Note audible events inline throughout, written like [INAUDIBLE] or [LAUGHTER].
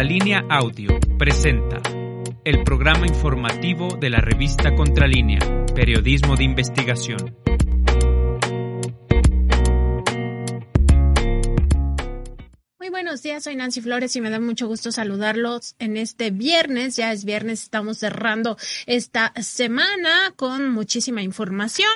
Contralínea Audio presenta el programa informativo de la revista Contralínea, Periodismo de Investigación. buenos días, soy Nancy Flores y me da mucho gusto saludarlos en este viernes. Ya es viernes, estamos cerrando esta semana con muchísima información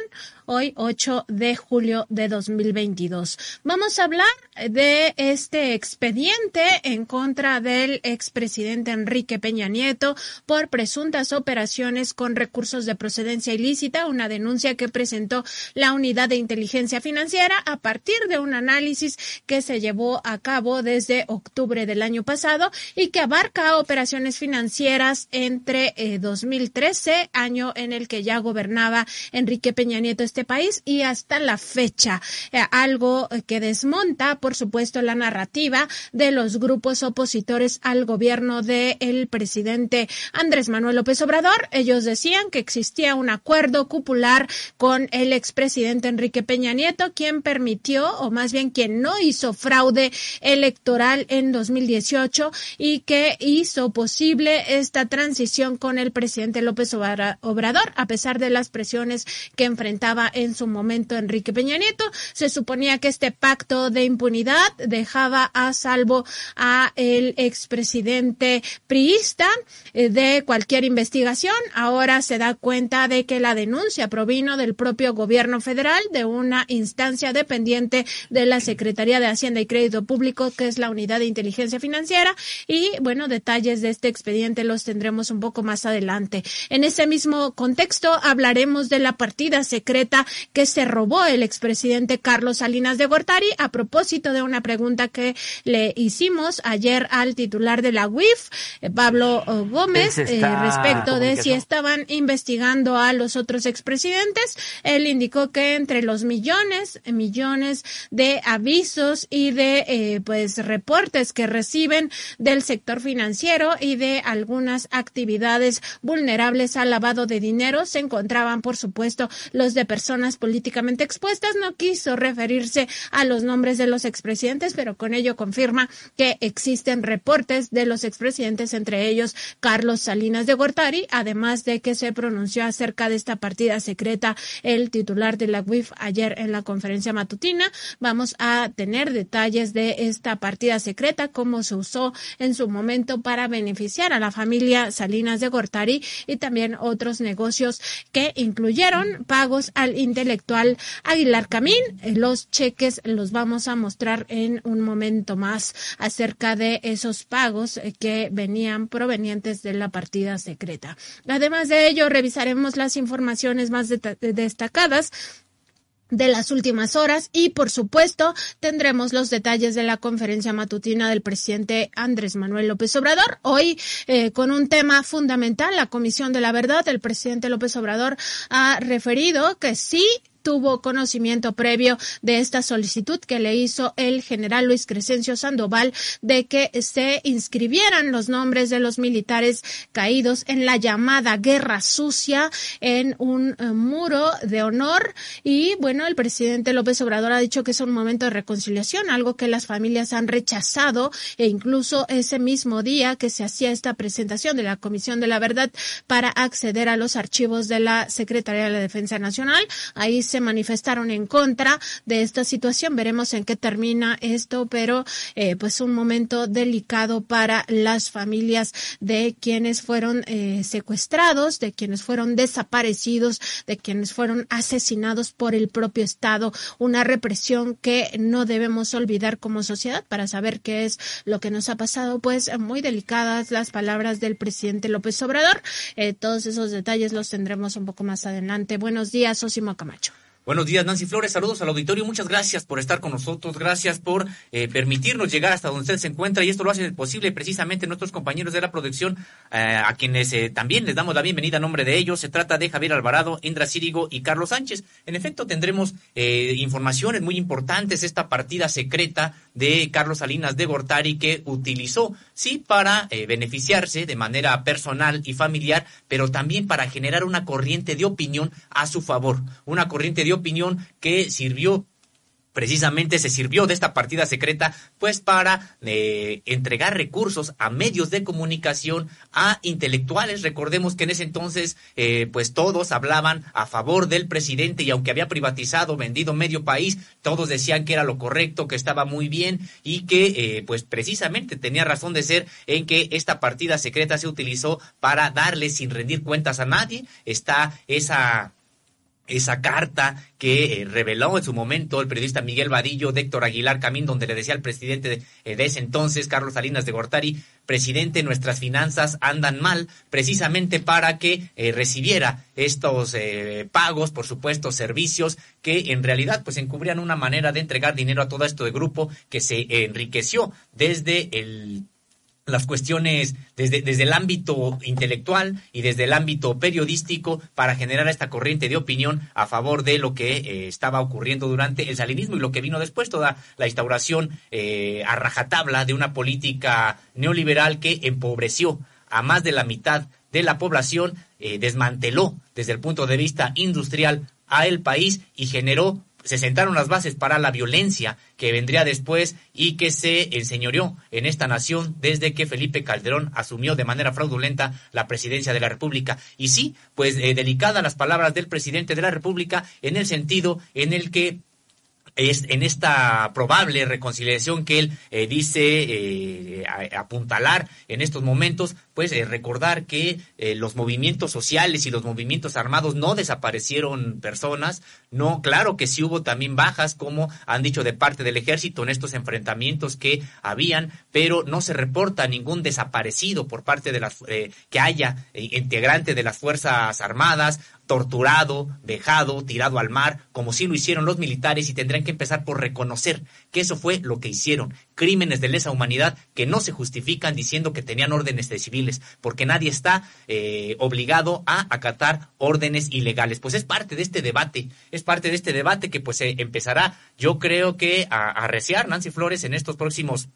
hoy 8 de julio de 2022. Vamos a hablar de este expediente en contra del expresidente Enrique Peña Nieto por presuntas operaciones con recursos de procedencia ilícita, una denuncia que presentó la Unidad de Inteligencia Financiera a partir de un análisis que se llevó a cabo desde octubre del año pasado y que abarca operaciones financieras entre 2013, eh, año en el que ya gobernaba Enrique Peña Nieto este país y hasta la fecha. Eh, algo que desmonta, por supuesto, la narrativa de los grupos opositores al gobierno del presidente Andrés Manuel López Obrador. Ellos decían que existía un acuerdo cupular con el expresidente Enrique Peña Nieto, quien permitió, o más bien quien no hizo fraude electoral en 2018 y que hizo posible esta transición con el presidente López Obrador, a pesar de las presiones que enfrentaba en su momento Enrique Peña Nieto. Se suponía que este pacto de impunidad dejaba a salvo a el expresidente priista eh, de cualquier investigación. Ahora se da cuenta de que la denuncia provino del propio gobierno federal de una instancia dependiente de la Secretaría de Hacienda y Crédito Público, que es la Unidad de Inteligencia Financiera. Y bueno, detalles de este expediente los tendremos un poco más adelante. En ese mismo contexto hablaremos de la partida secreta que se robó el expresidente Carlos Salinas de Gortari a propósito de una pregunta que le hicimos ayer al titular de la UIF, eh, Pablo eh, Gómez, eh, respecto de si estaban investigando a los otros expresidentes. Él indicó que entre los millones, millones de avisos y de pues reportes que reciben del sector financiero y de algunas actividades vulnerables al lavado de dinero se encontraban, por supuesto, los de personas políticamente expuestas. No quiso referirse a los nombres de los expresidentes, pero con ello confirma que existen reportes de los expresidentes, entre ellos Carlos Salinas de Gortari, además de que se pronunció acerca de esta partida secreta el titular de la UIF ayer en la conferencia matutina. Vamos a tener detalles de esta partida secreta, cómo se usó en su momento para beneficiar a la familia Salinas de Gortari y también otros negocios que incluyeron pagos al intelectual Aguilar Camín. Los cheques los vamos a mostrar en un momento más acerca de esos pagos que venían provenientes de la partida secreta. Además de ello, revisaremos las informaciones más destacadas de las últimas horas y por supuesto tendremos los detalles de la conferencia matutina del presidente Andrés Manuel López Obrador. Hoy eh, con un tema fundamental, la Comisión de la Verdad, el presidente López Obrador ha referido que sí tuvo conocimiento previo de esta solicitud que le hizo el general Luis Crescencio Sandoval de que se inscribieran los nombres de los militares caídos en la llamada guerra sucia en un eh, muro de honor. Y bueno, el presidente López Obrador ha dicho que es un momento de reconciliación, algo que las familias han rechazado e incluso ese mismo día que se hacía esta presentación de la Comisión de la Verdad para acceder a los archivos de la Secretaría de la Defensa Nacional, ahí se se manifestaron en contra de esta situación. Veremos en qué termina esto, pero eh, pues un momento delicado para las familias de quienes fueron eh, secuestrados, de quienes fueron desaparecidos, de quienes fueron asesinados por el propio Estado. Una represión que no debemos olvidar como sociedad para saber qué es lo que nos ha pasado. Pues muy delicadas las palabras del presidente López Obrador. Eh, todos esos detalles los tendremos un poco más adelante. Buenos días, Osimo Camacho. Buenos días, Nancy Flores. Saludos al auditorio. Muchas gracias por estar con nosotros. Gracias por eh, permitirnos llegar hasta donde usted se encuentra. Y esto lo hace posible precisamente nuestros compañeros de la producción, eh, a quienes eh, también les damos la bienvenida a nombre de ellos. Se trata de Javier Alvarado, Indra Círigo y Carlos Sánchez. En efecto, tendremos informaciones muy importantes. Esta partida secreta de Carlos Salinas de Gortari que utilizó, sí, para beneficiarse de manera personal y familiar, pero también para generar una corriente de opinión a su favor. Una corriente de opinión que sirvió precisamente se sirvió de esta partida secreta pues para eh, entregar recursos a medios de comunicación a intelectuales. Recordemos que en ese entonces eh, pues todos hablaban a favor del presidente y aunque había privatizado vendido medio país todos decían que era lo correcto que estaba muy bien y que eh, pues precisamente tenía razón de ser en que esta partida secreta se utilizó para darle sin rendir cuentas a nadie. Está esa esa carta que eh, reveló en su momento el periodista Miguel Vadillo de Héctor Aguilar Camín, donde le decía al presidente de, eh, ese entonces, Carlos Salinas de Gortari, presidente, nuestras finanzas andan mal, precisamente para que eh, recibiera estos pagos, por supuesto, servicios que en realidad pues encubrían una manera de entregar dinero a todo esto de grupo que se enriqueció desde el las cuestiones desde, desde el ámbito intelectual y desde el ámbito periodístico para generar esta corriente de opinión a favor de lo que eh, estaba ocurriendo durante el salinismo y lo que vino después, toda la instauración eh, a rajatabla de una política neoliberal que empobreció a más de la mitad de la población, eh, desmanteló desde el punto de vista industrial a el país y generó se sentaron las bases para la violencia que vendría después y que se enseñoreó en esta nación desde que Felipe Calderón asumió de manera fraudulenta la presidencia de la República. Y sí, pues eh, delicadas las palabras del presidente de la República en el sentido en el que es en esta probable reconciliación que él eh, dice eh, apuntalar en estos momentos, pues eh, recordar que los movimientos sociales y los movimientos armados no desaparecieron personas, no, claro que sí hubo también bajas, como han dicho de parte del ejército en estos enfrentamientos que habían, pero no se reporta ningún desaparecido por parte de las que haya integrante de las fuerzas armadas torturado, dejado, tirado al mar, como si lo hicieron los militares y tendrán que empezar por reconocer que eso fue lo que hicieron, crímenes de lesa humanidad que no se justifican diciendo que tenían órdenes de civiles, porque nadie está eh, obligado a acatar órdenes ilegales. Pues es parte de este debate, es parte de este debate que pues se empezará, yo creo que a arreciar Nancy Flores en estos próximos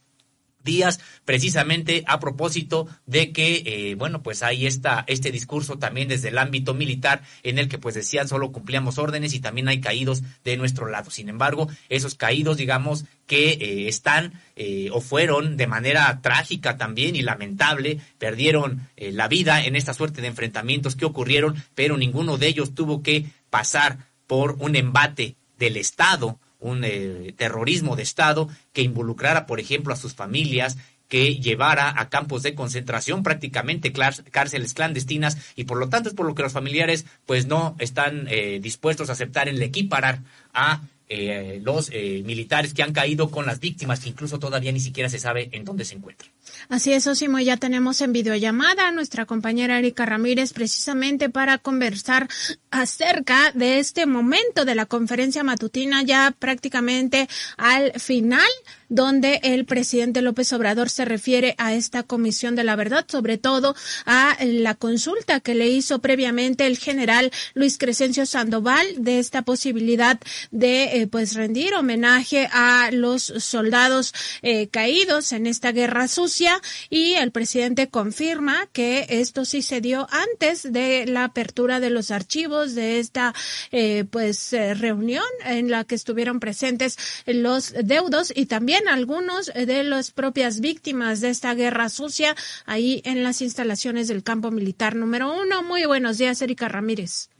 días, precisamente a propósito de que, eh, bueno, pues ahí está este discurso también desde el ámbito militar en el que pues decían solo cumplíamos órdenes y también hay caídos de nuestro lado. Sin embargo, esos caídos, digamos, que eh, están eh, o fueron de manera trágica también y lamentable, perdieron la vida en esta suerte de enfrentamientos que ocurrieron, pero ninguno de ellos tuvo que pasar por un embate del Estado un eh, terrorismo de Estado que involucrara, por ejemplo, a sus familias, que llevara a campos de concentración, prácticamente cárceles clandestinas, y por lo tanto es por lo que los familiares pues no están eh, dispuestos a aceptar el equiparar a eh, los militares que han caído con las víctimas, que incluso todavía ni siquiera se sabe en dónde se encuentran. Así es, Osimo, ya tenemos en videollamada a nuestra compañera Erika Ramírez precisamente para conversar acerca de este momento de la conferencia matutina ya prácticamente al final donde el presidente López Obrador se refiere a esta comisión de la verdad, sobre todo a la consulta que le hizo previamente el general Luis Crescencio Sandoval de esta posibilidad de eh, pues rendir homenaje a los soldados eh, caídos en esta guerra sucia. Y el presidente confirma que esto sí se dio antes de la apertura de los archivos de esta eh, pues reunión en la que estuvieron presentes los deudos y también algunos de las propias víctimas de esta guerra sucia ahí en las instalaciones del campo militar número uno. Muy buenos días, Erika Ramírez.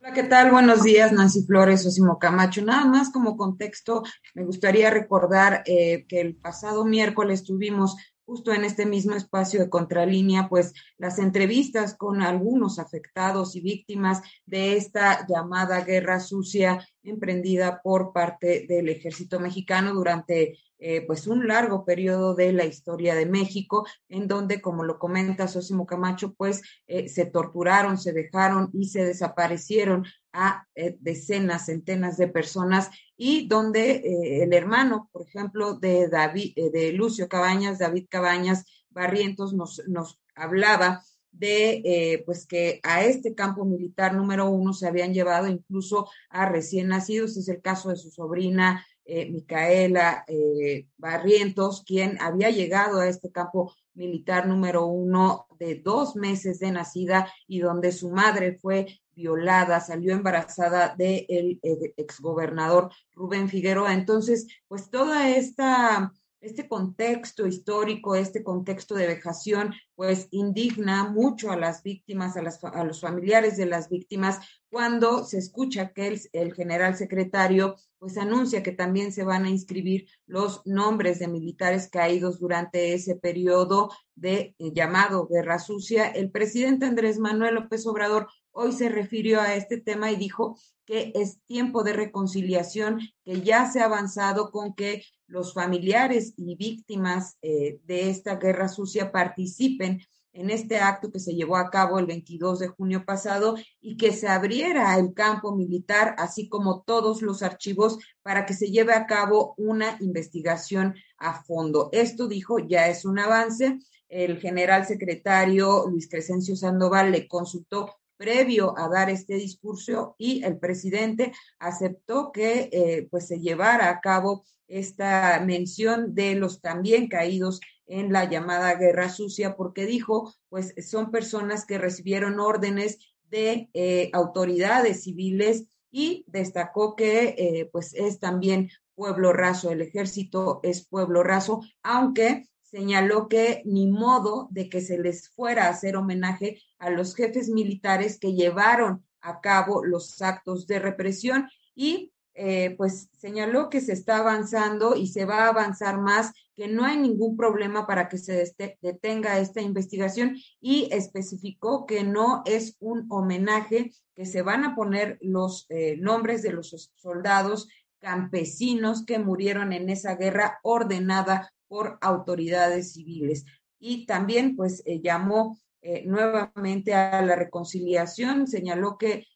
Hola, ¿qué tal? Buenos días, Nancy Flores, Osimo Camacho. Nada más como contexto, me gustaría recordar eh, que el pasado miércoles tuvimos justo en este mismo espacio de contralínea, pues las entrevistas con algunos afectados y víctimas de esta llamada guerra sucia emprendida por parte del ejército mexicano durante eh, pues un largo periodo de la historia de México, en donde, como lo comenta Sosimo Camacho, pues eh, se torturaron, se dejaron y se desaparecieron a eh, decenas, centenas de personas y donde el hermano, por ejemplo, de David, de Lucio Cabañas, David Cabañas Barrientos, nos, nos hablaba de pues que a este campo militar número uno se habían llevado incluso a recién nacidos, es el caso de su sobrina eh, Micaela eh, Barrientos, quien había llegado a este campo militar número uno de dos meses de nacida y donde su madre fue violada, salió embarazada del de exgobernador Rubén Figueroa. Entonces, pues toda esta este contexto histórico, este contexto de vejación, pues indigna mucho a las víctimas, a, las, a los familiares de las víctimas, cuando se escucha que el, general secretario pues anuncia que también se van a inscribir los nombres de militares caídos durante ese periodo de eh, llamado guerra sucia. El presidente Andrés Manuel López Obrador hoy se refirió a este tema y dijo que es tiempo de reconciliación, que ya se ha avanzado con que los familiares y víctimas eh, de esta guerra sucia participen en este acto que se llevó a cabo el 22 de junio pasado y que se abriera el campo militar, así como todos los archivos, para que se lleve a cabo una investigación a fondo. Esto, dijo, ya es un avance. El general secretario Luis Crescencio Sandoval le consultó previo a dar este discurso y el presidente aceptó que eh, pues se llevara a cabo esta mención de los también caídos en la llamada guerra sucia porque dijo pues son personas que recibieron órdenes de eh, autoridades civiles y destacó que eh, pues es también pueblo raso, el ejército es pueblo raso, aunque señaló que ni modo de que se les fuera a hacer homenaje a los jefes militares que llevaron a cabo los actos de represión y eh, pues señaló que se está avanzando y se va a avanzar más, que no hay ningún problema para que se detenga esta investigación y especificó que no es un homenaje, que se van a poner los eh, nombres de los soldados campesinos que murieron en esa guerra ordenada por autoridades civiles. Y también, pues, eh, llamó eh, nuevamente a la reconciliación, señaló que,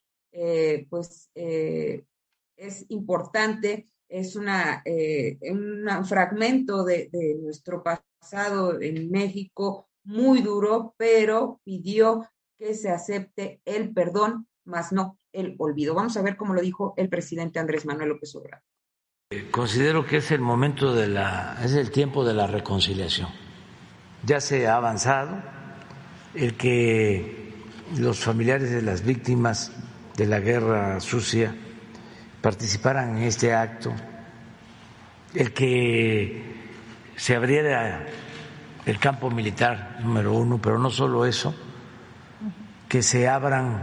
pues, es importante, es una, un fragmento de, de nuestro pasado en México muy duro, pero pidió que se acepte el perdón, más no el olvido. Vamos a ver cómo lo dijo el presidente Andrés Manuel López Obrador. Considero que es el momento de la, es el tiempo de la reconciliación. Ya se ha avanzado el que los familiares de las víctimas de la guerra sucia participaran en este acto, el que se abriera el campo militar número uno, pero no solo eso, que se abran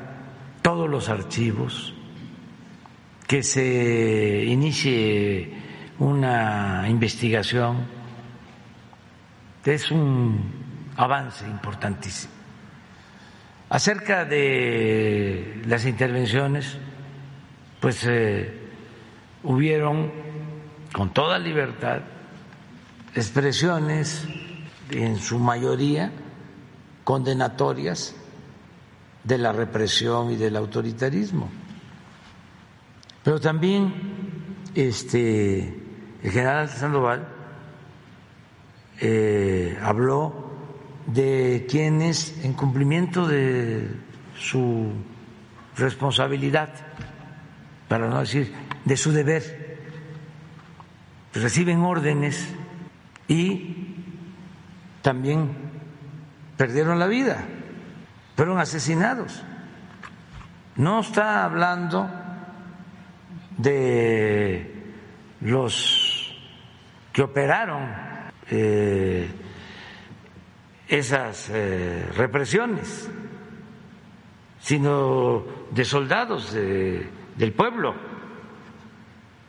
todos los archivos que se inicie una investigación es un avance importantísimo. Acerca de las intervenciones, pues eh, hubieron con toda libertad expresiones, en su mayoría condenatorias de la represión y del autoritarismo. Pero también este, el general Sandoval eh, habló de quienes, en cumplimiento de su responsabilidad, para no decir de su deber, reciben órdenes y también perdieron la vida, fueron asesinados. No está hablando de los que operaron eh, esas eh, represiones, sino de soldados del pueblo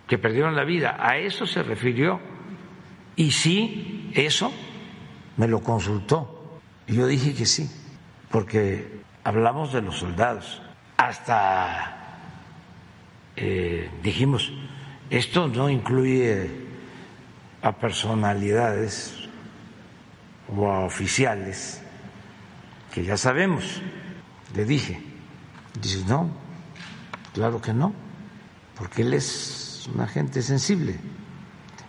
que perdieron la vida. A eso se refirió. Y sí, eso me lo consultó. Y yo dije que sí, porque hablamos de los soldados. Hasta eh, dijimos, esto no incluye a personalidades o a oficiales, que ya sabemos, le dije. Dice, no, claro que no, porque él es un agente sensible.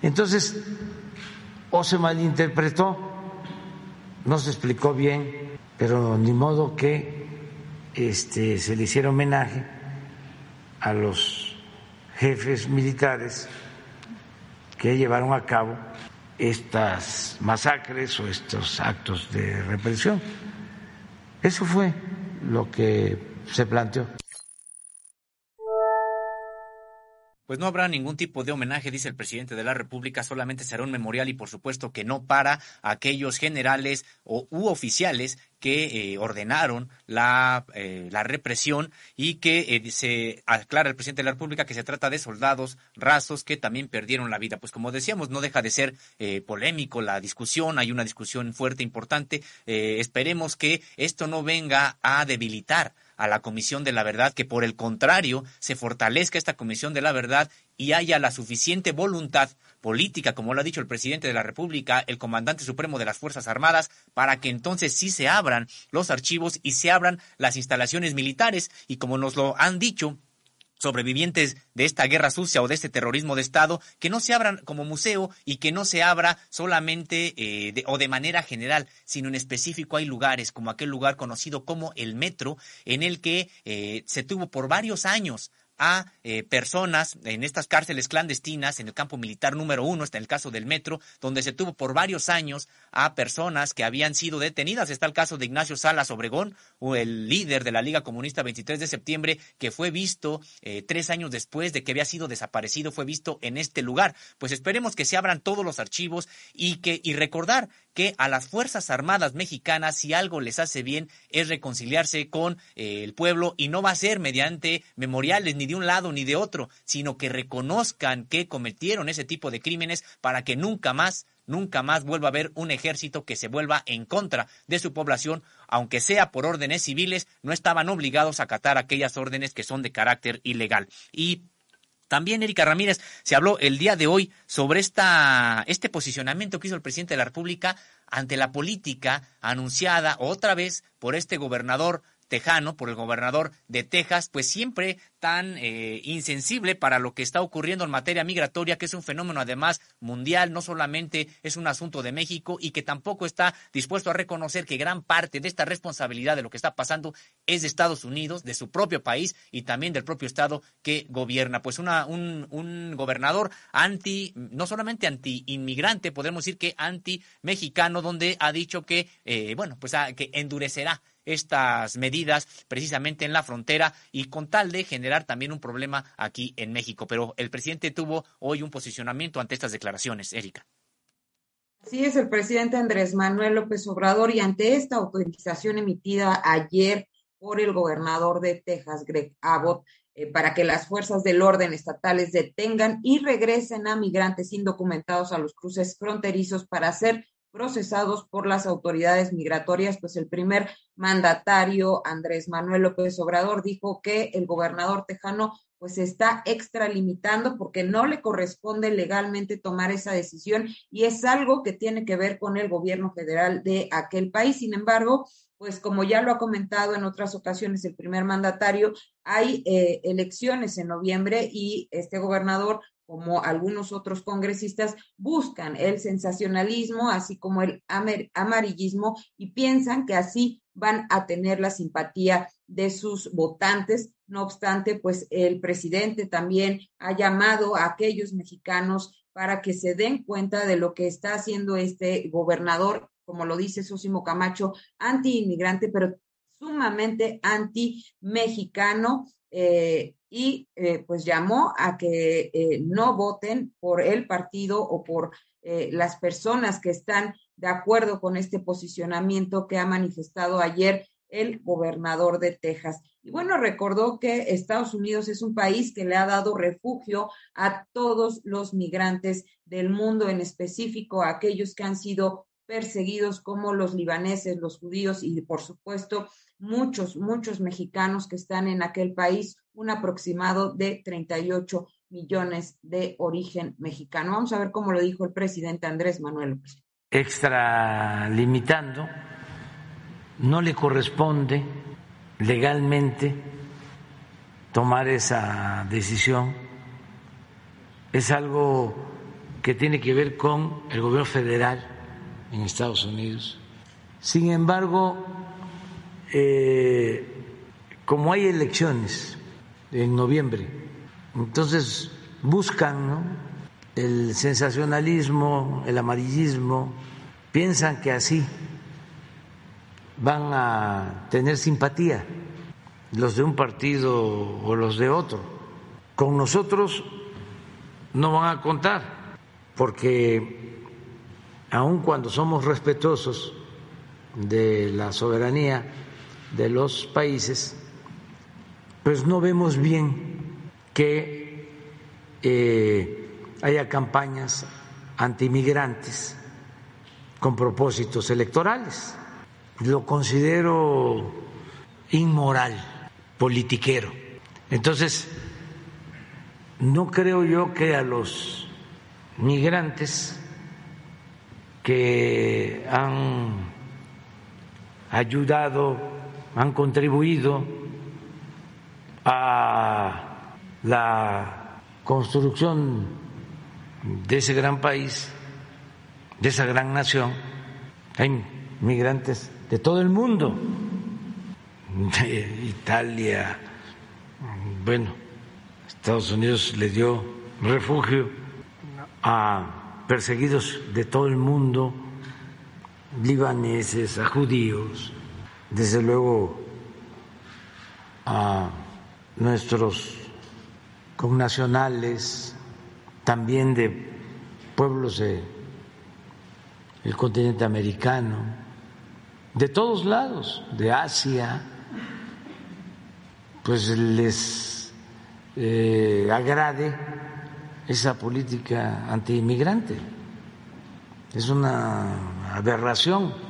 Entonces, o se malinterpretó, no se explicó bien, pero ni modo que este, se le hiciera homenaje a los jefes militares que llevaron a cabo estas masacres o estos actos de represión. Eso fue lo que se planteó. Pues no habrá ningún tipo de homenaje, dice el presidente de la República, solamente será un memorial y por supuesto que no para aquellos generales o, u oficiales que eh, ordenaron la, eh, la, represión y que eh, se aclara el presidente de la República que se trata de soldados rasos que también perdieron la vida. Pues como decíamos, no deja de ser polémico la discusión, hay una discusión fuerte, importante. esperemos que esto no venga a debilitar a la Comisión de la Verdad, que por el contrario se fortalezca esta Comisión de la Verdad y haya la suficiente voluntad política, como lo ha dicho el presidente de la República, el comandante supremo de las Fuerzas Armadas, para que entonces sí se abran los archivos y se abran las instalaciones militares. Y como nos lo han dicho, sobrevivientes de esta guerra sucia o de este terrorismo de Estado, que no se abran como museo y que no se abra solamente eh, o de manera general, sino en específico hay lugares como aquel lugar conocido como el Metro, en el que eh, se tuvo por varios años a eh, personas en estas cárceles clandestinas, en el campo militar número uno, está el caso del metro, donde se tuvo por varios años a personas que habían sido detenidas. Está el caso de Ignacio Salas Obregón, el líder de la Liga Comunista 23 de septiembre, que fue visto eh, tres años después de que había sido desaparecido, fue visto en este lugar. Pues esperemos que se abran todos los archivos y que y recordar que a las Fuerzas Armadas mexicanas, si algo les hace bien, es reconciliarse con eh, el pueblo y no va a ser mediante memoriales ni de un lado ni de otro, sino que reconozcan que cometieron ese tipo de crímenes para que nunca más nunca más vuelva a haber un ejército que se vuelva en contra de su población, aunque sea por órdenes civiles, no estaban obligados a acatar aquellas órdenes que son de carácter ilegal. Y también, Erika Ramírez, se habló el día de hoy sobre esta, este posicionamiento que hizo el presidente de la República ante la política anunciada otra vez por este gobernador tejano, por el gobernador de Texas, pues siempre tan eh, insensible para lo que está ocurriendo en materia migratoria, que es un fenómeno además mundial, no solamente es un asunto de México y que tampoco está dispuesto a reconocer que gran parte de esta responsabilidad de lo que está pasando es de Estados Unidos, de su propio país y también del propio Estado que gobierna. Pues una, un, un gobernador anti, no solamente anti-inmigrante, podemos decir que anti-mexicano, donde ha dicho que, eh, bueno, pues que endurecerá estas medidas precisamente en la frontera y con tal de generar también un problema aquí en México. Pero el presidente tuvo hoy un posicionamiento ante estas declaraciones, Erika. Sí, es el presidente Andrés Manuel López Obrador y ante esta autorización emitida ayer por el gobernador de Texas, Greg Abbott, eh, para que las fuerzas del orden estatales detengan y regresen a migrantes indocumentados a los cruces fronterizos para hacer procesados por las autoridades migratorias, pues el primer mandatario, Andrés Manuel López Obrador, dijo que el gobernador tejano pues está extralimitando porque no le corresponde legalmente tomar esa decisión y es algo que tiene que ver con el gobierno federal de aquel país. Sin embargo, pues como ya lo ha comentado en otras ocasiones el primer mandatario, hay eh, elecciones en noviembre y este gobernador como algunos otros congresistas, buscan el sensacionalismo, así como el amarillismo, y piensan que así van a tener la simpatía de sus votantes. No obstante, pues el presidente también ha llamado a aquellos mexicanos para que se den cuenta de lo que está haciendo este gobernador, como lo dice Sosimo Camacho, anti-inmigrante, pero sumamente anti-mexicano. Eh, y eh, pues llamó a que eh, no voten por el partido o por eh, las personas que están de acuerdo con este posicionamiento que ha manifestado ayer el gobernador de Texas. Y bueno, recordó que Estados Unidos es un país que le ha dado refugio a todos los migrantes del mundo, en específico a aquellos que han sido perseguidos como los libaneses, los judíos y por supuesto muchos, muchos mexicanos que están en aquel país, un aproximado de 38 millones de origen mexicano. Vamos a ver cómo lo dijo el presidente Andrés Manuel. Extralimitando, no le corresponde legalmente tomar esa decisión. Es algo que tiene que ver con el gobierno federal en Estados Unidos. Sin embargo, eh, como hay elecciones en noviembre, entonces buscan el sensacionalismo, el amarillismo, piensan que así van a tener simpatía los de un partido o los de otro. Con nosotros no van a contar, porque aun cuando somos respetuosos de la soberanía de los países, pues no vemos bien que eh, haya campañas antimigrantes con propósitos electorales. Lo considero inmoral, politiquero. Entonces, no creo yo que a los migrantes que han ayudado, han contribuido a la construcción de ese gran país, de esa gran nación. Hay migrantes de todo el mundo, Italia, bueno, Estados Unidos le dio refugio a perseguidos de todo el mundo, libaneses, a judíos, desde luego a nuestros connacionales, también de pueblos del continente americano, de todos lados, de Asia, pues les eh, agrade esa política antiinmigrante. Es una aberración.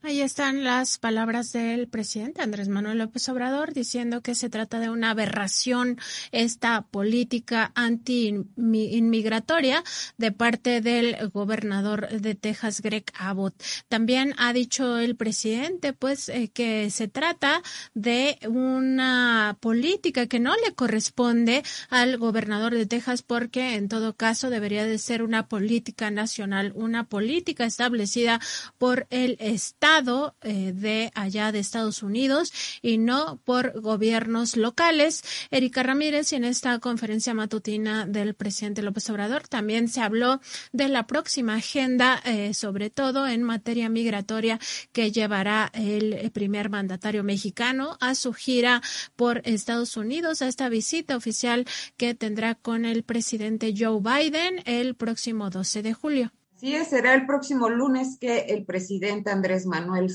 Ahí están las palabras del presidente Andrés Manuel López Obrador diciendo que se trata de una aberración esta política anti-inmigratoria de parte del gobernador de Texas, Greg Abbott. También ha dicho el presidente, pues, eh, que se trata de una política que no le corresponde al gobernador de Texas porque en todo caso debería de ser una política nacional, una política establecida por el Estado eh, de allá de Estados Unidos y no por gobiernos locales. Erika Ramírez, en esta conferencia matutina del presidente López Obrador, también se habló de la próxima agenda, eh, sobre todo en materia migratoria, que llevará el primer mandatario mexicano a su gira por Estados Unidos, a esta visita oficial que tendrá con el presidente Joe Biden el próximo 12 de julio. Sí, será el próximo lunes que el presidente Andrés Manuel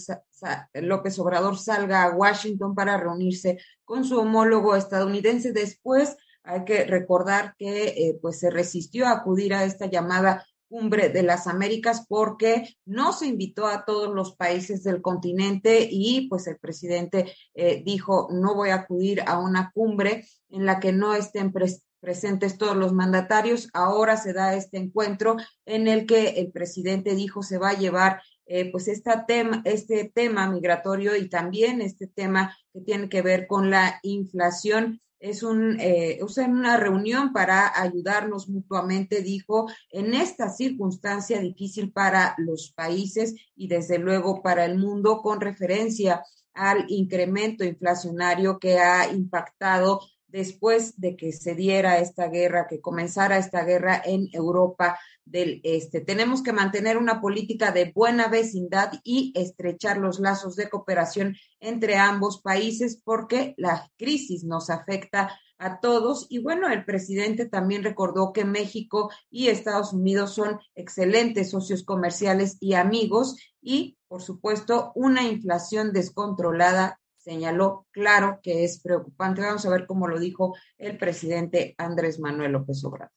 López Obrador salga a Washington para reunirse con su homólogo estadounidense. Después hay que recordar que eh, pues se resistió a acudir a esta llamada cumbre de las Américas porque no se invitó a todos los países del continente y pues el presidente eh, dijo no voy a acudir a una cumbre en la que no estén presentes presentes todos los mandatarios. Ahora se da este encuentro en el que el presidente dijo se va a llevar eh, pues esta tema, este tema migratorio y también este tema que tiene que ver con la inflación. Es un, eh, una reunión para ayudarnos mutuamente, dijo, en esta circunstancia difícil para los países y desde luego para el mundo con referencia al incremento inflacionario que ha impactado después de que se diera esta guerra, que comenzara esta guerra en Europa del Este. Tenemos que mantener una política de buena vecindad y estrechar los lazos de cooperación entre ambos países porque la crisis nos afecta a todos. Y bueno, el presidente también recordó que México y Estados Unidos son excelentes socios comerciales y amigos y, por supuesto, una inflación descontrolada señaló claro que es preocupante. Vamos a ver cómo lo dijo el presidente Andrés Manuel López Obrador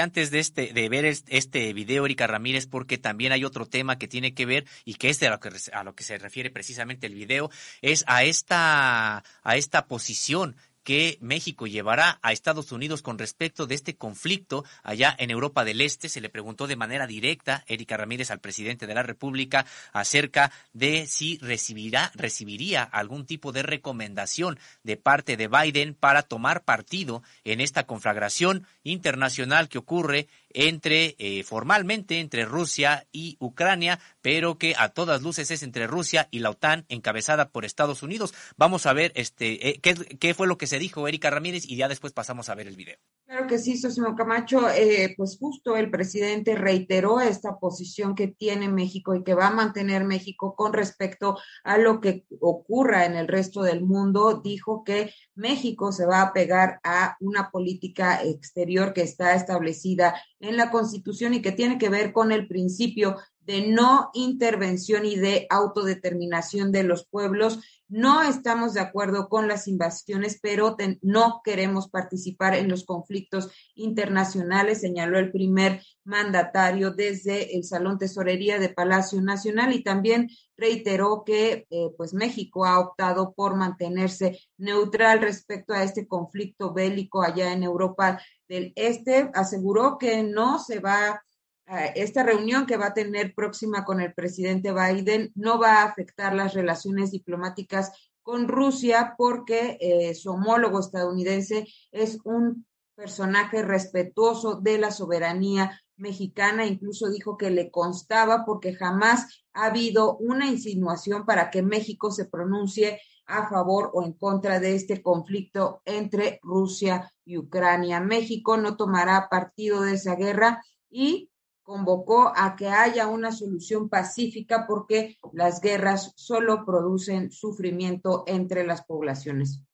antes de este de ver este video Erika Ramírez porque también hay otro tema que tiene que ver y que es a lo que a lo que se refiere precisamente el video es a esta a esta posición que México llevará a Estados Unidos con respecto de este conflicto allá en Europa del Este. Se le preguntó de manera directa Erika Ramírez al presidente de la República acerca de si recibirá, recibiría algún tipo de recomendación de parte de Biden para tomar partido en esta conflagración internacional que ocurre entre eh, formalmente entre Rusia y Ucrania, pero que a todas luces es entre Rusia y la OTAN encabezada por Estados Unidos. Vamos a ver este eh, qué, qué fue lo que se dijo Erika Ramírez y ya después pasamos a ver el video. Claro que sí, Sosimo Camacho. Eh, pues justo el presidente reiteró esta posición que tiene México y que va a mantener México con respecto a lo que ocurra en el resto del mundo. Dijo que México se va a pegar a una política exterior que está establecida en la Constitución y que tiene que ver con el principio de no intervención y de autodeterminación de los pueblos no estamos de acuerdo con las invasiones, pero no queremos participar en los conflictos internacionales, señaló el primer mandatario desde el Salón Tesorería de Palacio Nacional y también reiteró que eh, pues México ha optado por mantenerse neutral respecto a este conflicto bélico allá en Europa del Este. Aseguró que no se va esta reunión que va a tener próxima con el presidente Biden no va a afectar las relaciones diplomáticas con Rusia porque eh, su homólogo estadounidense es un personaje respetuoso de la soberanía mexicana, incluso dijo que le constaba porque jamás ha habido una insinuación para que México se pronuncie a favor o en contra de este conflicto entre Rusia y Ucrania. México no tomará partido de esa guerra y convocó a que haya una solución pacífica porque las guerras solo producen sufrimiento entre las poblaciones.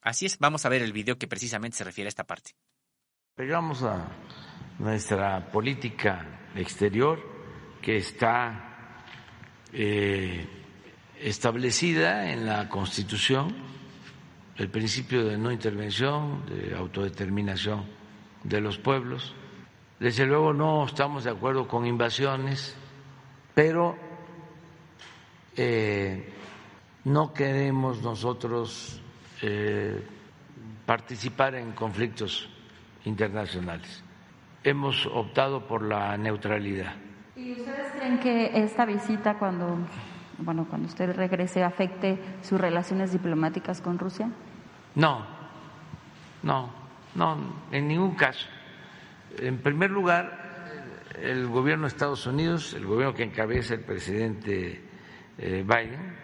Así es, vamos a ver el video que precisamente se refiere a esta parte. Llegamos a nuestra política exterior que está eh, establecida en la Constitución, el principio de no intervención, de autodeterminación de los pueblos desde luego no estamos de acuerdo con invasiones, pero eh, no queremos nosotros eh, participar en conflictos internacionales. Hemos optado por la neutralidad. ¿Y ustedes creen que esta visita, cuando, bueno, cuando usted regrese, afecte sus relaciones diplomáticas con Rusia? No, no, no, en ningún caso. En primer lugar, el gobierno de Estados Unidos, el gobierno que encabeza el presidente eh, Biden,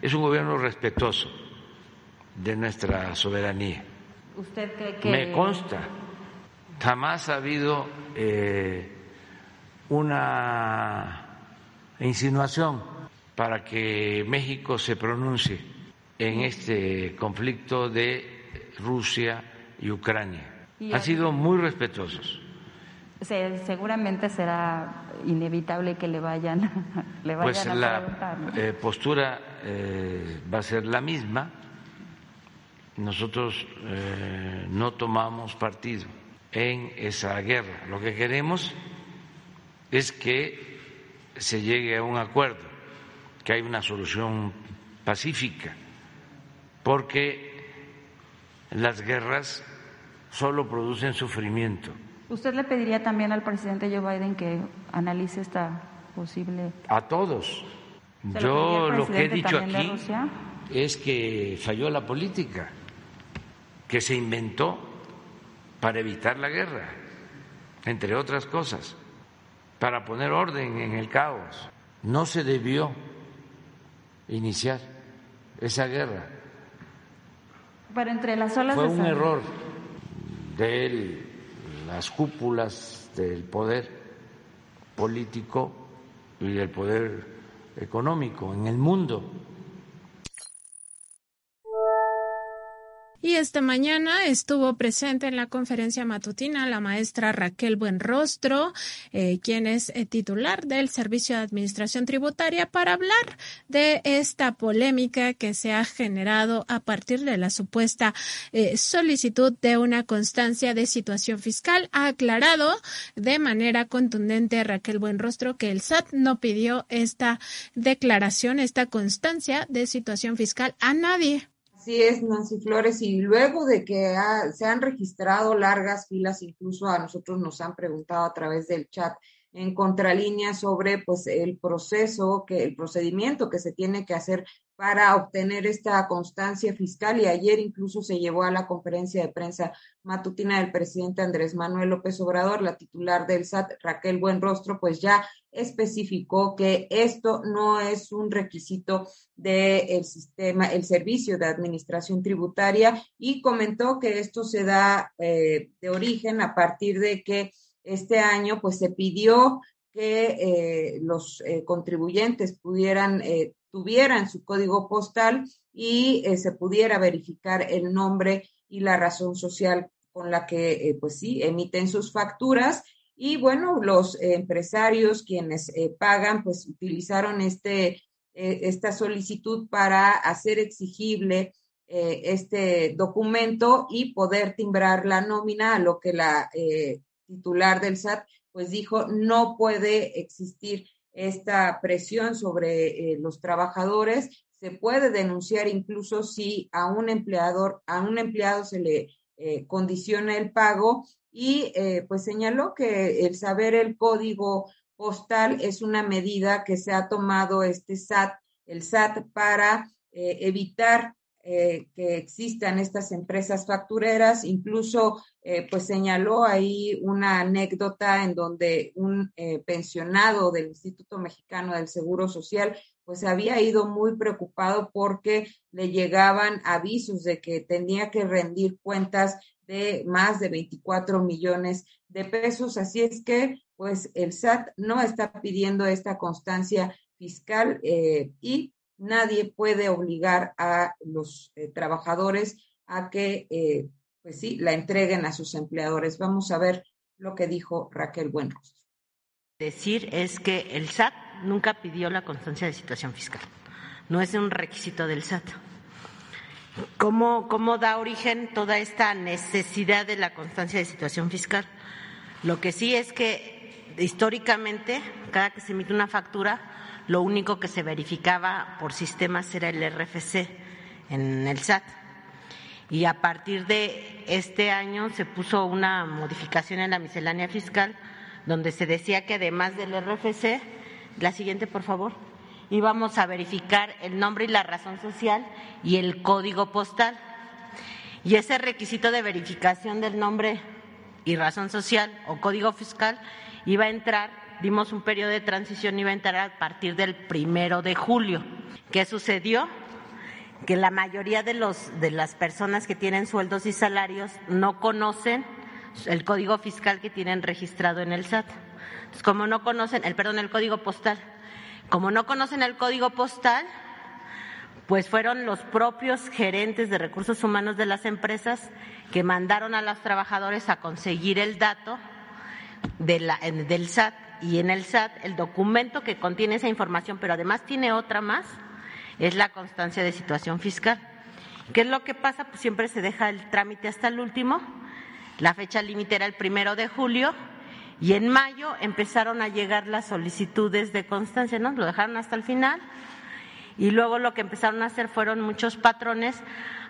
es un gobierno respetuoso de nuestra soberanía. ¿Usted cree que.? Me consta, jamás ha habido eh, una insinuación para que México se pronuncie en este conflicto de Rusia y Ucrania. Han sido muy respetuosos seguramente será inevitable que le vayan, [LAUGHS] le vayan pues a la eh, postura eh, va a ser la misma. Nosotros eh, no tomamos partido en esa guerra. Lo que queremos es que se llegue a un acuerdo, que haya una solución pacífica, porque las guerras solo producen sufrimiento ¿Usted le pediría también al presidente Joe Biden que analice esta posible... A todos. Yo lo que he dicho aquí es que falló la política, que se inventó para evitar la guerra, entre otras cosas, para poner orden en el caos. No se debió iniciar esa guerra. Pero entre las olas Fue un error de él las cúpulas del poder político y del poder económico en el mundo. Y esta mañana estuvo presente en la conferencia matutina la maestra Raquel Buenrostro, eh, quien es eh, titular del Servicio de Administración Tributaria, para hablar de esta polémica que se ha generado a partir de la supuesta eh, solicitud de una constancia de situación fiscal. Ha aclarado de manera contundente Raquel Buenrostro que el SAT no pidió esta declaración, esta constancia de situación fiscal a nadie. Así es, Nancy Flores, y luego de que se han registrado largas filas, incluso a nosotros nos han preguntado a través del chat en contralínea sobre pues el proceso que el procedimiento que se tiene que hacer para obtener esta constancia fiscal. Y ayer incluso se llevó a la conferencia de prensa matutina del presidente Andrés Manuel López Obrador, la titular del SAT Raquel Buenrostro, pues ya especificó que esto no es un requisito del sistema, el servicio de administración tributaria. Y comentó que esto se da eh, de origen a partir de que este año pues se pidió que eh, los eh, contribuyentes pudieran, eh, tuvieran su código postal y se pudiera verificar el nombre y la razón social con la que, pues sí, emiten sus facturas. Y bueno, los empresarios quienes pagan, pues utilizaron este, esta solicitud para hacer exigible este documento y poder timbrar la nómina, lo que la titular del SAT, pues dijo, no puede existir esta presión sobre eh, los trabajadores, se puede denunciar incluso si a un empleador, a un empleado se le eh, condiciona el pago y eh, pues señaló que el saber el código postal es una medida que se ha tomado este SAT, el SAT para evitar eh, que existan estas empresas factureras. Incluso, eh, pues señaló ahí una anécdota en donde un eh, pensionado del Instituto Mexicano del Seguro Social, pues había ido muy preocupado porque le llegaban avisos de que tenía que rendir cuentas de más de 24 millones de pesos. Así es que, pues el SAT no está pidiendo esta constancia fiscal y nadie puede obligar a los eh, trabajadores a que, eh, pues sí, la entreguen a sus empleadores. Vamos a ver lo que dijo Raquel Buenrostro. Decir es que el SAT nunca pidió la constancia de situación fiscal. No es un requisito del SAT. ¿Cómo, ¿Cómo da origen toda esta necesidad de la constancia de situación fiscal? Lo que sí es que históricamente, cada que se emite una factura, lo único que se verificaba por sistemas era el RFC en el SAT. Y a partir de este año se puso una modificación en la miscelánea fiscal donde se decía que además del RFC, la siguiente por favor, íbamos a verificar el nombre y la razón social y el código postal. Y ese requisito de verificación del nombre y razón social o código fiscal iba a entrar dimos un periodo de transición iba a a partir del primero de julio. ¿Qué sucedió? Que la mayoría de, los, de las personas que tienen sueldos y salarios no conocen el código fiscal que tienen registrado en el SAT. Entonces, como no conocen, el perdón, el código postal. Como no conocen el código postal, pues fueron los propios gerentes de recursos humanos de las empresas que mandaron a los trabajadores a conseguir el dato del SAT y en el SAT el documento que contiene esa información, pero además tiene otra más, es la constancia de situación fiscal. ¿Qué es lo que pasa? Pues siempre se deja el trámite hasta el último. La fecha límite era el primero de julio y en mayo empezaron a llegar las solicitudes de constancia, ¿no? Lo dejaron hasta el final y luego lo que empezaron a hacer fueron muchos patrones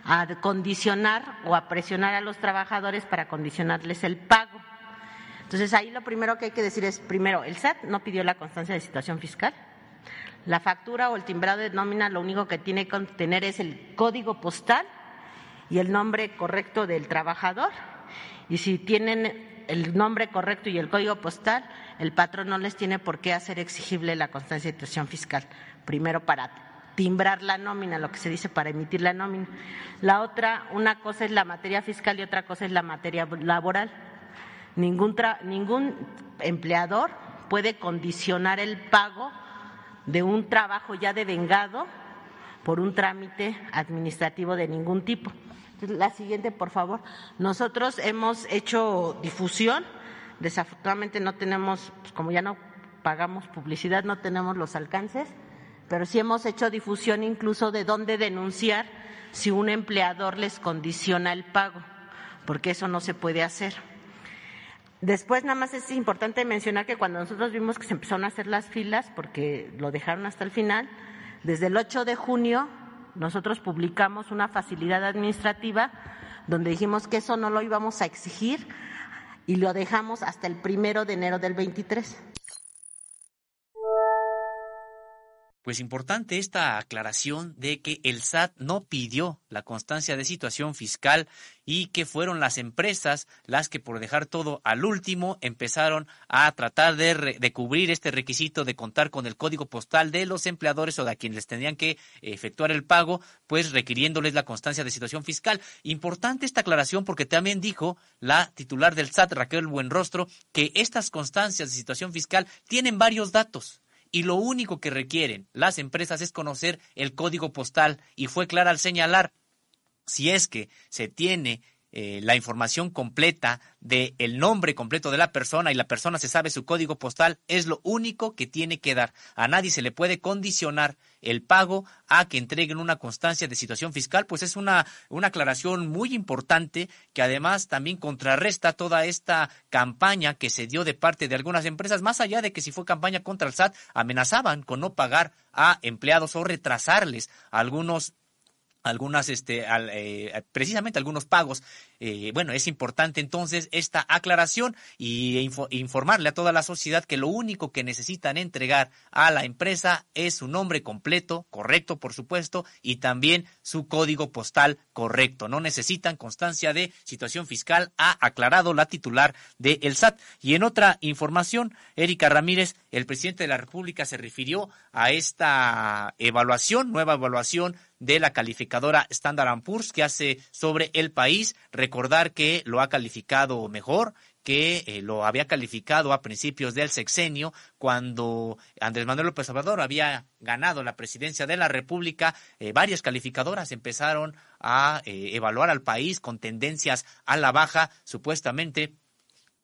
a condicionar o a presionar a los trabajadores para condicionarles el pago. Entonces ahí lo primero que hay que decir es, primero, el SAT no pidió la constancia de situación fiscal. La factura o el timbrado de nómina lo único que tiene que tener es el código postal y el nombre correcto del trabajador. Y si tienen el nombre correcto y el código postal, el patrón no les tiene por qué hacer exigible la constancia de situación fiscal. Primero para timbrar la nómina, lo que se dice para emitir la nómina. La otra, una cosa es la materia fiscal y otra cosa es la materia laboral. Ningún, ningún empleador puede condicionar el pago de un trabajo ya devengado por un trámite administrativo de ningún tipo. La siguiente, por favor. Nosotros hemos hecho difusión. Desafortunadamente no tenemos, pues, como ya no pagamos publicidad, no tenemos los alcances, pero sí hemos hecho difusión incluso de dónde denunciar si un empleador les condiciona el pago, porque eso no se puede hacer. Después, nada más es importante mencionar que cuando nosotros vimos que se empezaron a hacer las filas, porque lo dejaron hasta el final, desde el 8 de junio nosotros publicamos una facilidad administrativa donde dijimos que eso no lo íbamos a exigir y lo dejamos hasta el primero de enero del 23. Pues importante esta aclaración de que el SAT no pidió la constancia de situación fiscal y que fueron las empresas las que por dejar todo al último empezaron a tratar de, cubrir este requisito de contar con el código postal de los empleadores o de a quienes les tenían que efectuar el pago, pues requiriéndoles la constancia de situación fiscal. Importante esta aclaración porque también dijo la titular del SAT, Raquel Buenrostro, que estas constancias de situación fiscal tienen varios datos y lo único que requieren las empresas es conocer el código postal y fue clara al señalar si es que se tiene eh, la información completa del el nombre completo de la persona y la persona se sabe su código postal, es lo único que tiene que dar. A nadie se le puede condicionar el pago a que entreguen una constancia de situación fiscal, pues es una, una aclaración muy importante que además también contrarresta toda esta campaña que se dio de parte de algunas empresas, más allá de que si fue campaña contra el SAT, amenazaban con no pagar a empleados o retrasarles algunos algunas, este, eh, precisamente algunos pagos. Eh, bueno, es importante entonces esta aclaración y informarle a toda la sociedad que lo único que necesitan entregar a la empresa es su nombre completo, correcto, por supuesto, y también su código postal correcto. No necesitan constancia de situación fiscal, ha aclarado la titular de el SAT. Y en otra información, Erika Ramírez, el presidente de la República se refirió a esta evaluación, nueva evaluación de la calificadora Standard Poor's que hace sobre el país. Recordar que lo ha calificado mejor, que eh, lo había calificado a principios del sexenio, cuando Andrés Manuel López Obrador había ganado la presidencia de la República, eh, varias calificadoras empezaron a eh, evaluar al país con tendencias a la baja, supuestamente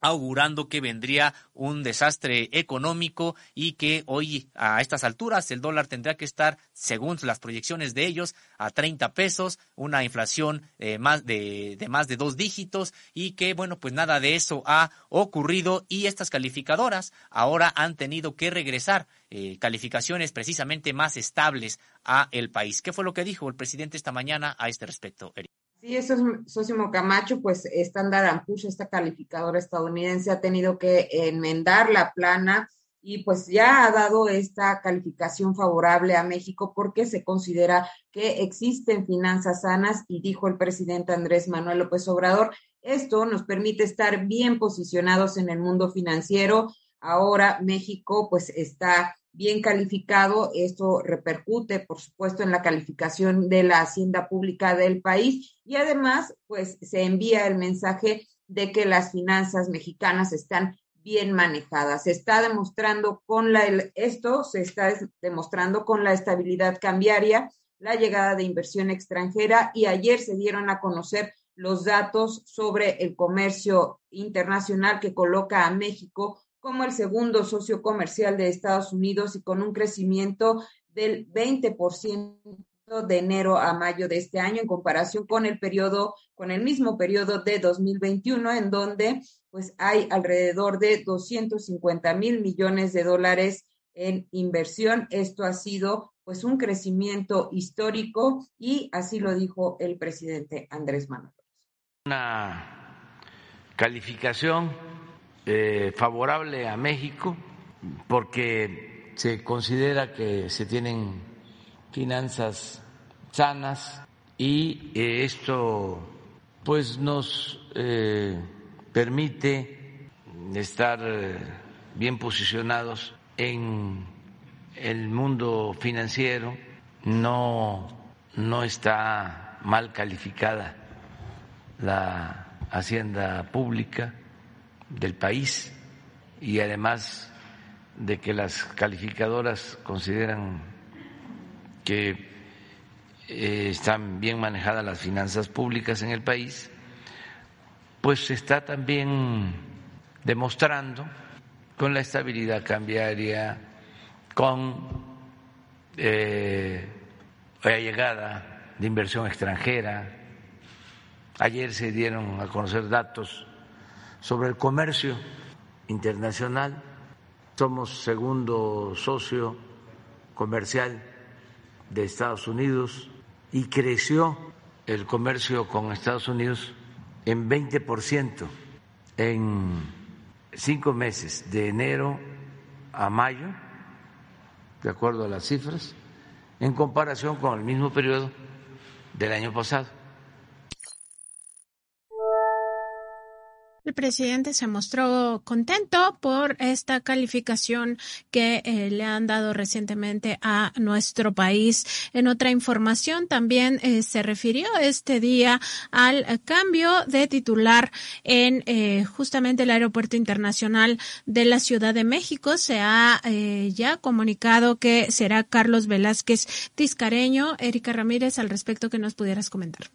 augurando que vendría un desastre económico y que hoy a estas alturas el dólar tendrá que estar, según las proyecciones de ellos, a 30 pesos, una inflación eh, más de, de, más de dos dígitos y que, bueno, pues nada de eso ha ocurrido y estas calificadoras ahora han tenido que regresar eh, calificaciones precisamente más estables a el país. ¿Qué fue lo que dijo el presidente esta mañana a este respecto, Eric? Sí, eso es Sosimo Camacho, pues Standard Poor's, esta calificadora estadounidense, ha tenido que enmendar la plana y pues ya ha dado esta calificación favorable a México porque se considera que existen finanzas sanas y dijo el presidente Andrés Manuel López Obrador, esto nos permite estar bien posicionados en el mundo financiero. Ahora México pues está bien calificado. Esto repercute, por supuesto, en la calificación de la hacienda pública del país y además, pues se envía el mensaje de que las finanzas mexicanas están bien manejadas. Se está demostrando con la, esto se está demostrando con la estabilidad cambiaria, la llegada de inversión extranjera y ayer se dieron a conocer los datos sobre el comercio internacional que coloca a México como el segundo socio comercial de Estados Unidos y con un crecimiento del 20% de enero a mayo de este año en comparación con el periodo, con el mismo periodo de 2021, en donde pues hay alrededor de 250 mil millones de dólares en inversión. Esto ha sido pues un crecimiento histórico y así lo dijo el presidente Andrés Manuel. Una calificación eh, favorable a México porque se considera que se tienen finanzas sanas y eh, esto pues nos eh, permite estar bien posicionados en el mundo financiero. No no está mal calificada la hacienda pública del país y además de que las calificadoras consideran que eh, están bien manejadas las finanzas públicas en el país, pues se está también demostrando con la estabilidad cambiaria, con eh, la llegada de inversión extranjera. Ayer se dieron a conocer datos sobre el comercio internacional. Somos segundo socio comercial de Estados Unidos y creció el comercio con Estados Unidos en 20% en cinco meses, de enero a mayo, de acuerdo a las cifras, en comparación con el mismo periodo del año pasado. El presidente se mostró contento por esta calificación que eh, le han dado recientemente a nuestro país. En otra información también eh, se refirió este día al cambio de titular en eh, justamente el Aeropuerto Internacional de la Ciudad de México. Se ha ya comunicado que será Carlos Velázquez Tiscareño. Erika Ramírez, al respecto que nos pudieras comentar.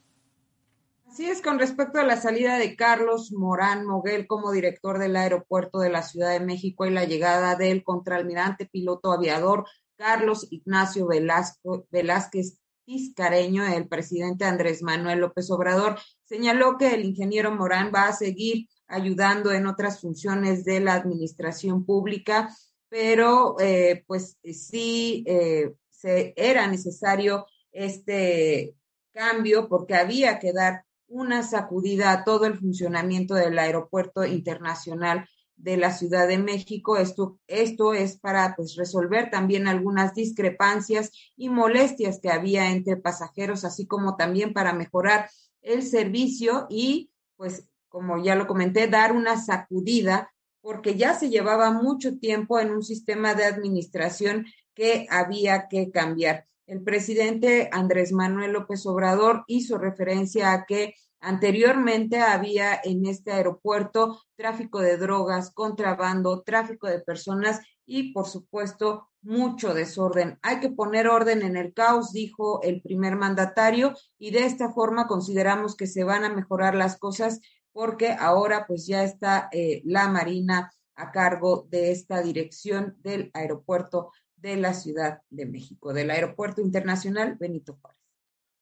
Así es, con respecto a la salida de Carlos Morán Moguel como director del aeropuerto de la Ciudad de México y la llegada del contraalmirante piloto aviador Carlos Ignacio Velasco, Velázquez Tiscareño, el presidente Andrés Manuel López Obrador señaló que el ingeniero Morán va a seguir ayudando en otras funciones de la administración pública, pero eh, pues sí eh, se, era necesario este cambio porque había que dar una sacudida a todo el funcionamiento del Aeropuerto Internacional de la Ciudad de México. Esto, esto es para pues, resolver también algunas discrepancias y molestias que había entre pasajeros, así como también para mejorar el servicio y, pues, como ya lo comenté, dar una sacudida porque ya se llevaba mucho tiempo en un sistema de administración que había que cambiar. El presidente Andrés Manuel López Obrador hizo referencia a que anteriormente había en este aeropuerto tráfico de drogas, contrabando, tráfico de personas y, por supuesto, mucho desorden. Hay que poner orden en el caos, dijo el primer mandatario, y de esta forma consideramos que se van a mejorar las cosas porque ahora pues ya está eh, la Marina a cargo de esta dirección del aeropuerto de la Ciudad de México, del Aeropuerto Internacional Benito Juárez.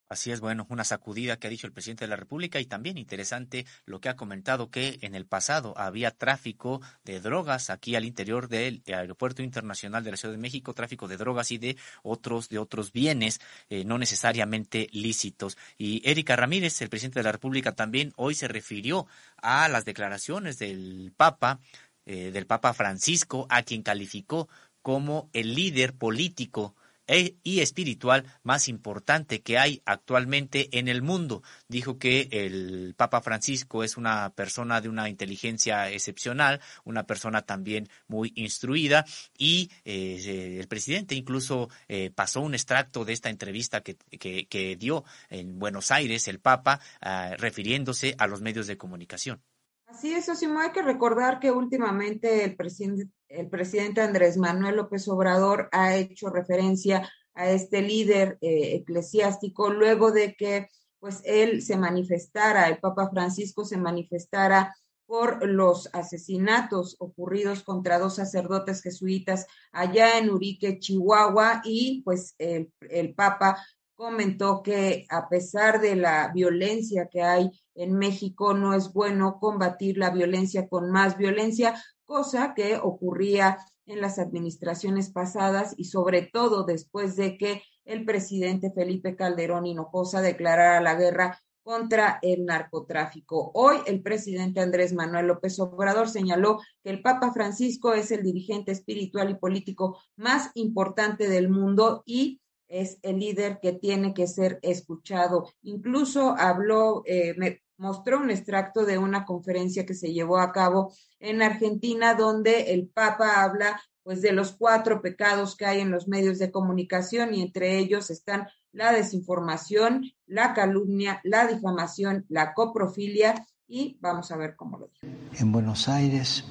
Así es, bueno, una sacudida que ha dicho el presidente de la República y también interesante lo que ha comentado que en el pasado había tráfico de drogas aquí al interior del Aeropuerto Internacional de la Ciudad de México, tráfico de drogas y de otros de otros bienes eh, no necesariamente lícitos. Y Erika Ramírez, el presidente de la República, también hoy se refirió a las declaraciones del Papa, eh, del Papa Francisco, a quien calificó como el líder político e, y espiritual más importante que hay actualmente en el mundo. Dijo que el Papa Francisco es una persona de una inteligencia excepcional, una persona también muy instruida y eh, el presidente incluso eh, pasó un extracto de esta entrevista que, que, dio en Buenos Aires el Papa ah, refiriéndose a los medios de comunicación. Así es, Osimo, hay que recordar que últimamente el presidente, el presidente Andrés Manuel López Obrador ha hecho referencia a este líder eh, eclesiástico luego de que pues él se manifestara, el Papa Francisco se manifestara por los asesinatos ocurridos contra dos sacerdotes jesuitas allá en Urique, Chihuahua, y pues el, el Papa comentó que a pesar de la violencia que hay en México, no es bueno combatir la violencia con más violencia, cosa que ocurría en las administraciones pasadas y sobre todo después de que el presidente Felipe Calderón Hinojosa declarara la guerra contra el narcotráfico. Hoy el presidente Andrés Manuel López Obrador señaló que el Papa Francisco es el dirigente espiritual y político más importante del mundo y es el líder que tiene que ser escuchado. Incluso habló, eh, me mostró un extracto de una conferencia que se llevó a cabo en Argentina, donde el Papa habla pues de los cuatro pecados que hay en los medios de comunicación y entre ellos están la desinformación, la calumnia, la difamación, la coprofilia y vamos a ver cómo lo dice. En Buenos Aires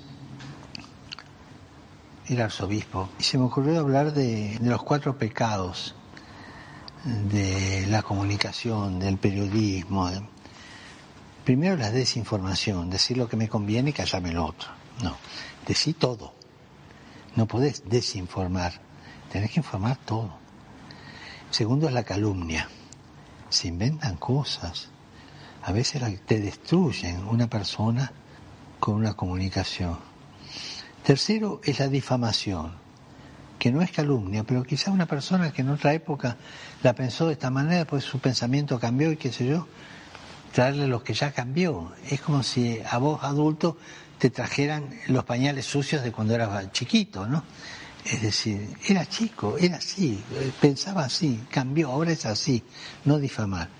el arzobispo y se me ocurrió hablar de los cuatro pecados de la comunicación, del periodismo. Primero la desinformación, decir lo que me conviene y callarme lo otro. No, decir todo. No podés desinformar, tenés que informar todo. Segundo es la calumnia. Se inventan cosas. A veces te destruyen una persona con una comunicación. Tercero es la difamación que no es calumnia, pero quizá una persona que en otra época la pensó de esta manera, pues su pensamiento cambió y qué sé yo, traerle lo que ya cambió. Es como si a vos adulto te trajeran los pañales sucios de cuando eras chiquito, ¿no? Es decir, era chico, era así, pensaba así, cambió, ahora es así, no difamar.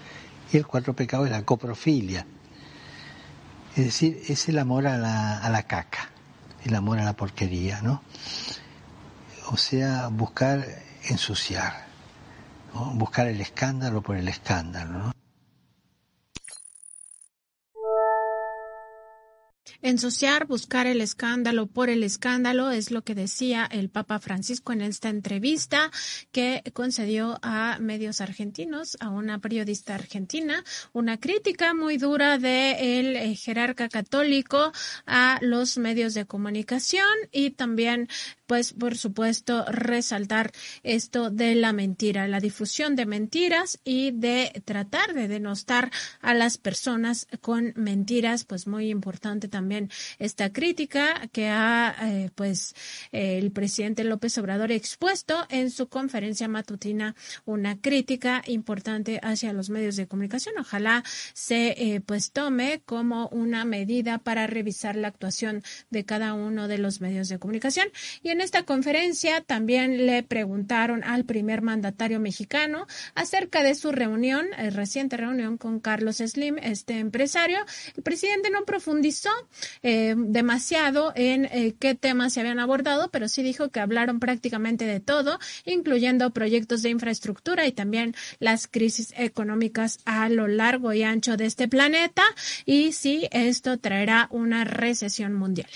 Y el cuatro pecado es la coprofilia. Es decir, es el amor a la, a la caca, el amor a la porquería, ¿no? O sea, buscar ensuciar, buscar el escándalo por el escándalo, ¿no? Ensuciar, buscar el escándalo por el escándalo es lo que decía el Papa Francisco en esta entrevista que concedió a medios argentinos, a una periodista argentina, una crítica muy dura de el eh, jerarca católico a los medios de comunicación y también pues por supuesto resaltar esto de la mentira, la difusión de mentiras y de tratar de denostar a las personas con mentiras, pues muy importante también esta crítica que ha eh, pues el presidente López Obrador expuesto en su conferencia matutina una crítica importante hacia los medios de comunicación. Ojalá se eh, pues tome como una medida para revisar la actuación de cada uno de los medios de comunicación y en esta conferencia también le preguntaron al primer mandatario mexicano acerca de su reunión, eh, reciente reunión con Carlos Slim, este empresario. El presidente no profundizó eh, demasiado en eh, qué temas se habían abordado, pero sí dijo que hablaron prácticamente de todo, incluyendo proyectos de infraestructura y también las crisis económicas a lo largo y ancho de este planeta y si esto traerá una recesión mundial.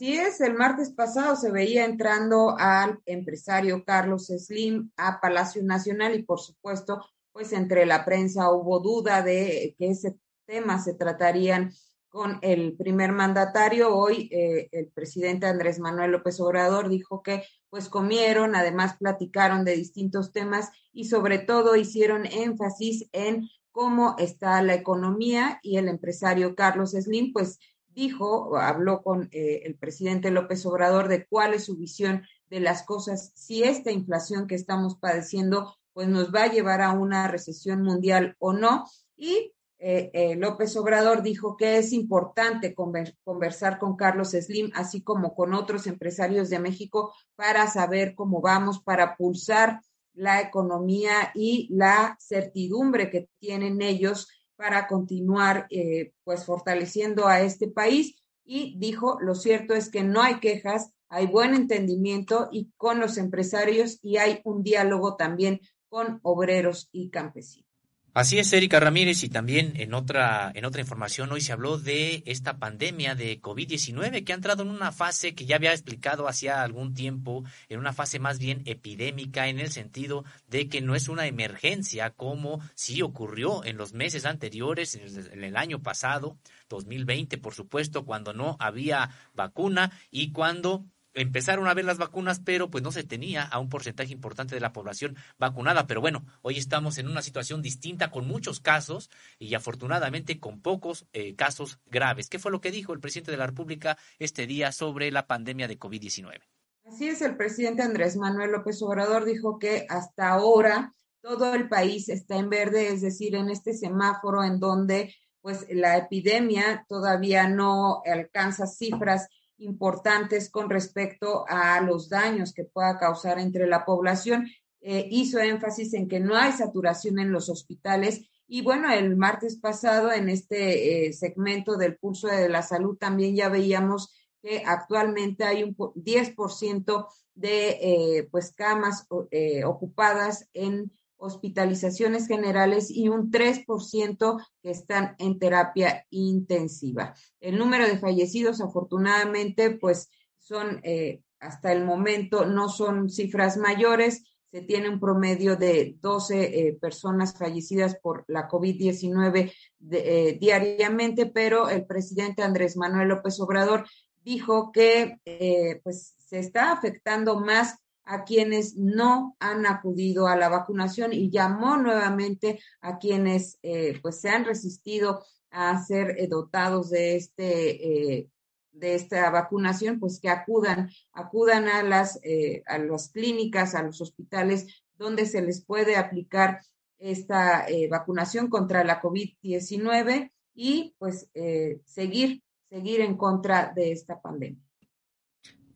Así es, el martes pasado se veía entrando al empresario Carlos Slim a Palacio Nacional y por supuesto, pues entre la prensa hubo duda de que ese tema se tratarían con el primer mandatario. Hoy eh, el presidente Andrés Manuel López Obrador dijo que pues comieron, además platicaron de distintos temas y sobre todo hicieron énfasis en cómo está la economía y el empresario Carlos Slim pues dijo, habló con eh, el presidente López Obrador de cuál es su visión de las cosas, si esta inflación que estamos padeciendo pues nos va a llevar a una recesión mundial o no. Y eh, eh, López Obrador dijo que es importante conversar con Carlos Slim, así como con otros empresarios de México, para saber cómo vamos, para pulsar la economía y la certidumbre que tienen ellos para continuar eh, pues fortaleciendo a este país y dijo, lo cierto es que no hay quejas, hay buen entendimiento y con los empresarios y hay un diálogo también con obreros y campesinos. Así es, Erika Ramírez, y también en otra, en otra información hoy se habló de esta pandemia de COVID-19 que ha entrado en una fase que ya había explicado hacía algún tiempo, en una fase más bien epidémica, en el sentido de que no es una emergencia como sí ocurrió en los meses anteriores, en el, en el año pasado, 2020, por supuesto, cuando no había vacuna y cuando empezaron a ver las vacunas, pero pues no se tenía a un porcentaje importante de la población vacunada. Pero bueno, hoy estamos en una situación distinta con muchos casos y afortunadamente con pocos eh, casos graves. ¿Qué fue lo que dijo el presidente de la República este día sobre la pandemia de COVID-19? Así es, el presidente Andrés Manuel López Obrador dijo que hasta ahora todo el país está en verde, es decir, en este semáforo en donde pues la epidemia todavía no alcanza cifras importantes con respecto a los daños que pueda causar entre la población. Eh, hizo énfasis en que no hay saturación en los hospitales y bueno, el martes pasado en este eh, segmento del pulso de la salud también ya veíamos que actualmente hay un 10% de eh, pues camas ocupadas en hospitalizaciones generales y un 3% que están en terapia intensiva. El número de fallecidos, afortunadamente, pues son eh, hasta el momento no son cifras mayores. Se tiene un promedio de 12 eh, personas fallecidas por la COVID-19 eh, diariamente, pero el presidente Andrés Manuel López Obrador dijo que pues se está afectando más a quienes no han acudido a la vacunación y llamó nuevamente a quienes eh, pues se han resistido a ser eh, dotados de este eh, de esta vacunación pues que acudan acudan a las a las clínicas a los hospitales donde se les puede aplicar esta vacunación contra la COVID-19 y pues seguir seguir en contra de esta pandemia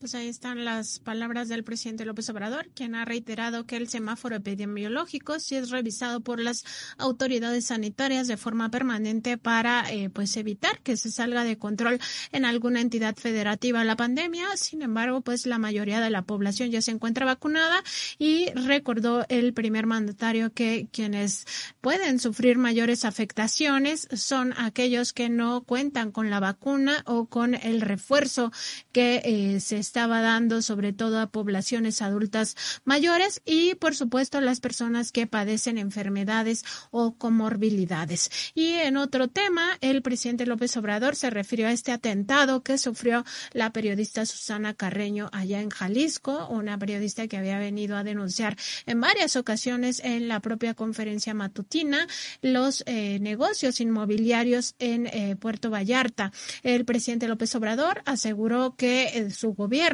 Pues ahí están las palabras del presidente López Obrador, quien ha reiterado que el semáforo epidemiológico sí es revisado por las autoridades sanitarias de forma permanente para eh, pues evitar que se salga de control en alguna entidad federativa la pandemia. Sin embargo, pues la mayoría de la población ya se encuentra vacunada y recordó el primer mandatario que quienes pueden sufrir mayores afectaciones son aquellos que no cuentan con la vacuna o con el refuerzo que eh, se está estaba dando sobre todo a poblaciones adultas mayores y por supuesto las personas que padecen enfermedades o comorbilidades. Y en otro tema, el presidente López Obrador se refirió a este atentado que sufrió la periodista Susana Carreño allá en Jalisco, una periodista que había venido a denunciar en varias ocasiones en la propia conferencia matutina los eh, negocios inmobiliarios en eh, Puerto Vallarta. El presidente López Obrador aseguró que eh, su gobierno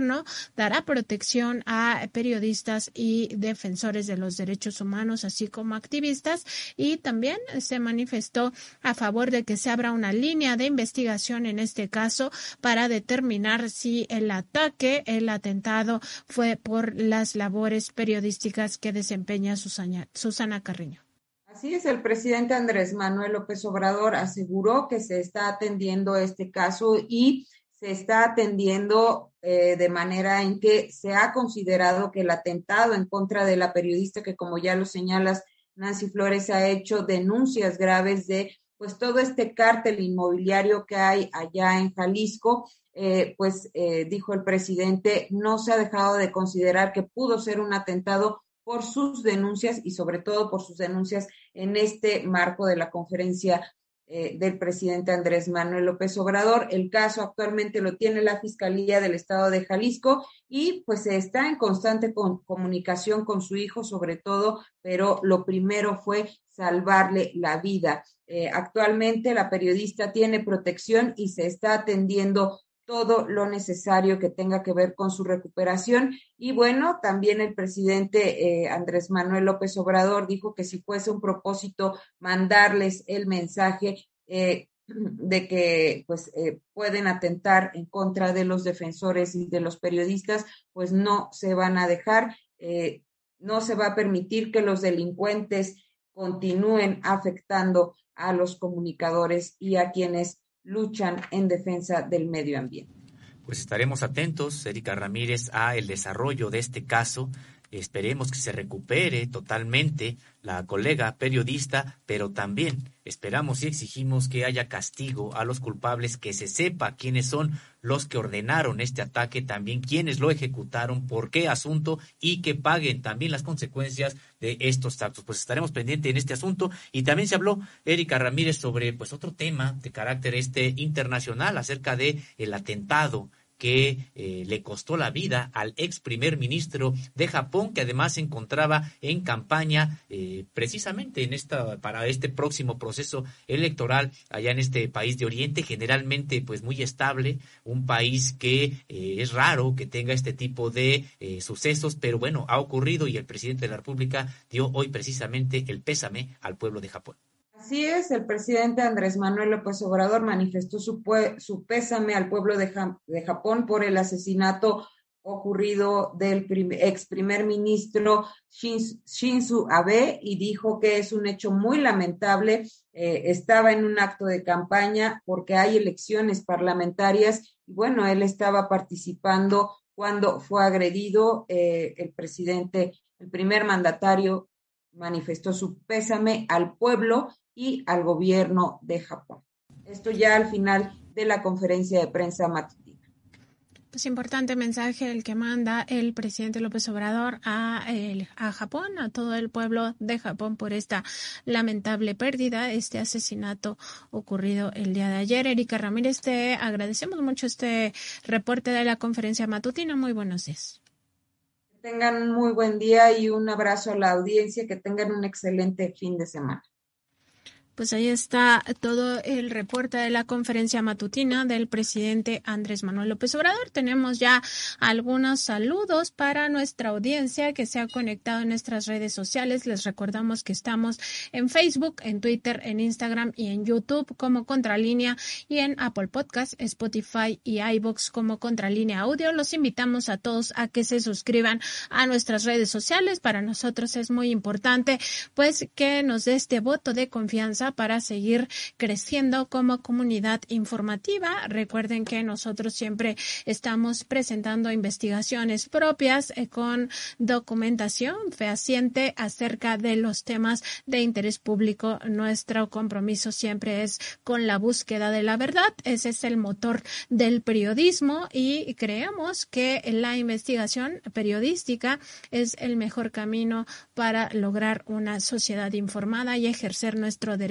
dará protección a periodistas y defensores de los derechos humanos, así como activistas, y también se manifestó a favor de que se abra una línea de investigación en este caso para determinar si el ataque, el atentado fue por las labores periodísticas que desempeña Susana, Susana Carriño. Así es, el presidente Andrés Manuel López Obrador aseguró que se está atendiendo este caso y se está atendiendo eh, de manera en que se ha considerado que el atentado en contra de la periodista que, como ya lo señalas, Nancy Flores ha hecho denuncias graves de pues todo este cártel inmobiliario que hay allá en Jalisco, eh, pues eh, dijo el presidente, no se ha dejado de considerar que pudo ser un atentado por sus denuncias y sobre todo por sus denuncias en este marco de la conferencia eh, del presidente Andrés Manuel López Obrador. El caso actualmente lo tiene la Fiscalía del Estado de Jalisco y pues está en constante comunicación con su hijo sobre todo, pero lo primero fue salvarle la vida. Eh, actualmente la periodista tiene protección y se está atendiendo todo lo necesario que tenga que ver con su recuperación. Y bueno, también el presidente eh, Andrés Manuel López Obrador dijo que si fuese un propósito mandarles el mensaje eh, de que pues eh, pueden atentar en contra de los defensores y de los periodistas, pues no se van a dejar, no se va a permitir que los delincuentes continúen afectando a los comunicadores y a quienes luchan en defensa del medio ambiente. Pues estaremos atentos, Erika Ramírez, a el desarrollo de este caso. Esperemos que se recupere totalmente la colega periodista, pero también esperamos y exigimos que haya castigo a los culpables, que se sepa quiénes son los que ordenaron este ataque, también quiénes lo ejecutaron, por qué asunto y que paguen también las consecuencias de estos actos. Pues estaremos pendientes en este asunto y también se habló Erika Ramírez sobre pues otro tema de carácter este internacional acerca de el atentado que eh, le costó la vida al ex primer ministro de Japón, que además se encontraba en campaña eh, precisamente en esta, para este próximo proceso electoral allá en este país de Oriente, generalmente pues muy estable, un país que eh, es raro que tenga este tipo de sucesos, pero bueno, ha ocurrido y el presidente de la República dio hoy precisamente el pésame al pueblo de Japón. Así es, el presidente Andrés Manuel López Obrador manifestó su, su pésame al pueblo de, Japón por el asesinato ocurrido del ex primer ministro Shinzo Abe y dijo que es un hecho muy lamentable. Eh, estaba en un acto de campaña porque hay elecciones parlamentarias y bueno, él estaba participando cuando fue agredido eh, el presidente, el primer mandatario manifestó su pésame al pueblo y al gobierno de Japón. Esto ya al final de la conferencia de prensa matutina. Pues importante mensaje el que manda el presidente López Obrador a, a Japón, a todo el pueblo de Japón por esta lamentable pérdida, este asesinato ocurrido el día de ayer. Erika Ramírez, te agradecemos mucho este reporte de la conferencia matutina. Muy buenos días. Que tengan un muy buen día y un abrazo a la audiencia, que tengan un excelente fin de semana. Pues ahí está todo el reporte de la conferencia matutina del presidente Andrés Manuel López Obrador. Tenemos ya algunos saludos para nuestra audiencia que se ha conectado en nuestras redes sociales. Les recordamos que estamos en Facebook, en Twitter, en Instagram y en YouTube como Contralínea y en Apple Podcast, Spotify y iBox como Contralínea Audio. Los invitamos a todos a que se suscriban a nuestras redes sociales. Para nosotros es muy importante pues que nos dé este voto de confianza para seguir creciendo como comunidad informativa. Recuerden que nosotros siempre estamos presentando investigaciones propias eh, con documentación fehaciente acerca de los temas de interés público. Nuestro compromiso siempre es con la búsqueda de la verdad. Ese es el motor del periodismo y creemos que la investigación periodística es el mejor camino para lograr una sociedad informada y ejercer nuestro derecho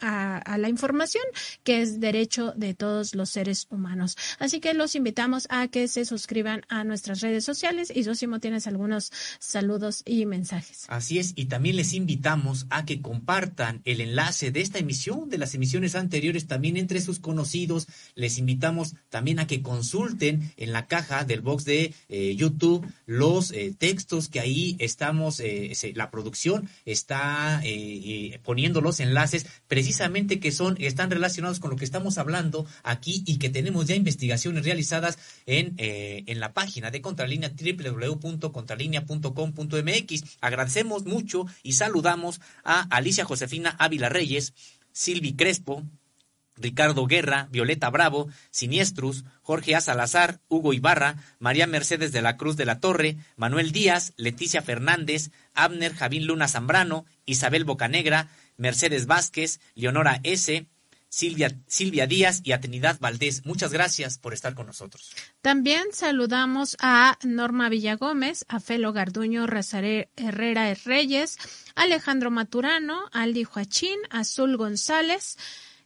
a, la información, que es derecho de todos los seres humanos. Así que los invitamos a que se suscriban a nuestras redes sociales y Sosimo tienes algunos saludos y mensajes. Así es, y también les invitamos a que compartan el enlace de esta emisión, de las emisiones anteriores, también entre sus conocidos. Les invitamos también a que consulten en la caja del box de eh, YouTube los eh, textos que ahí estamos, eh, la producción está poniendo los enlaces precisamente que son, están relacionados con lo que estamos hablando aquí y que tenemos ya investigaciones realizadas en, en la página de Contralínea www.contralinea.com.mx. Agradecemos mucho y saludamos a Alicia Josefina Ávila Reyes, Silvi Crespo, Ricardo Guerra, Violeta Bravo, Siniestrus, Jorge A. Salazar, Hugo Ibarra, María Mercedes de la Cruz de la Torre, Manuel Díaz, Leticia Fernández, Abner Javín Luna Zambrano, Isabel Bocanegra, Mercedes Vázquez, Leonora S., Silvia, Silvia Díaz y a Trinidad Valdés. Muchas gracias por estar con nosotros. También saludamos a Norma Villagómez, a Felo Garduño Razaré Herrera Reyes, Alejandro Maturano, Aldi Joachín, Azul González,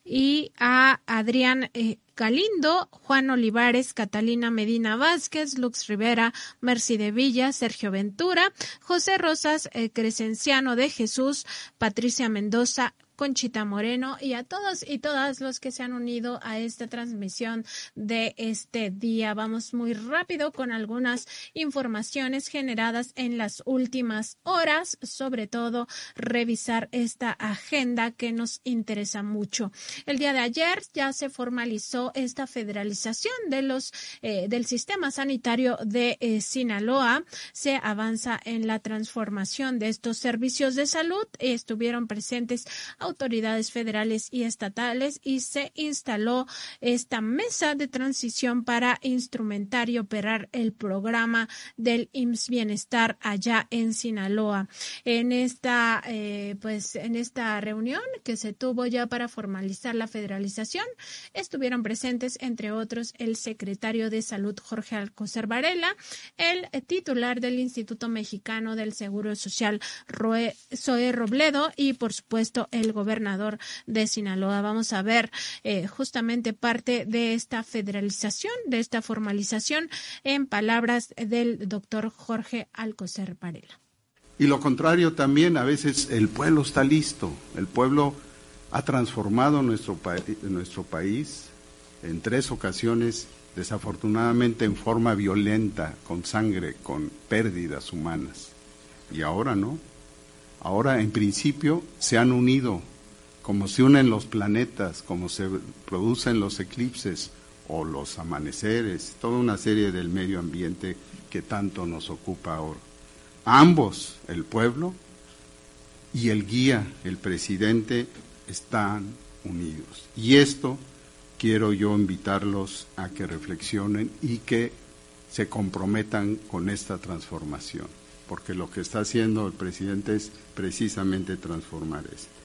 y a Adrián eh, Galindo, Juan Olivares, Catalina Medina Vázquez, Lux Rivera, Mercy de Villa, Sergio Ventura, José Rosas eh, Crescenciano de Jesús, Patricia Mendoza, Conchita Moreno y a todos y todas los que se han unido a esta transmisión de este día. Vamos muy rápido con algunas informaciones generadas en las últimas horas, sobre todo revisar esta agenda que nos interesa mucho. El día de ayer ya se formalizó esta federalización de los eh, del sistema sanitario de eh, Sinaloa. Se avanza en la transformación de estos servicios de salud. Estuvieron presentes autoridades federales y estatales y se instaló esta mesa de transición para instrumentar y operar el programa del IMSS Bienestar allá en Sinaloa. En esta, eh, pues, en esta reunión que se tuvo ya para formalizar la federalización, estuvieron presentes, entre otros, el secretario de Salud Jorge Alcocer Varela, el titular del Instituto Mexicano del Seguro Social, Zoe Robledo, y por supuesto el gobernador de Sinaloa. Vamos a ver eh, justamente parte de esta federalización, de esta formalización, en palabras del doctor Jorge Alcocer Varela. Y lo contrario también, a veces el pueblo está listo, el pueblo ha transformado nuestro país en tres ocasiones, desafortunadamente en forma violenta, con sangre, con pérdidas humanas. Y ahora no. Ahora en principio se han unido como se unen los planetas, como se producen los eclipses o los amaneceres, toda una serie del medio ambiente que tanto nos ocupa ahora. Ambos, el pueblo y el guía, el presidente, están unidos. Y esto quiero yo invitarlos a que reflexionen y que se comprometan con esta transformación, porque lo que está haciendo el presidente es precisamente transformar esto.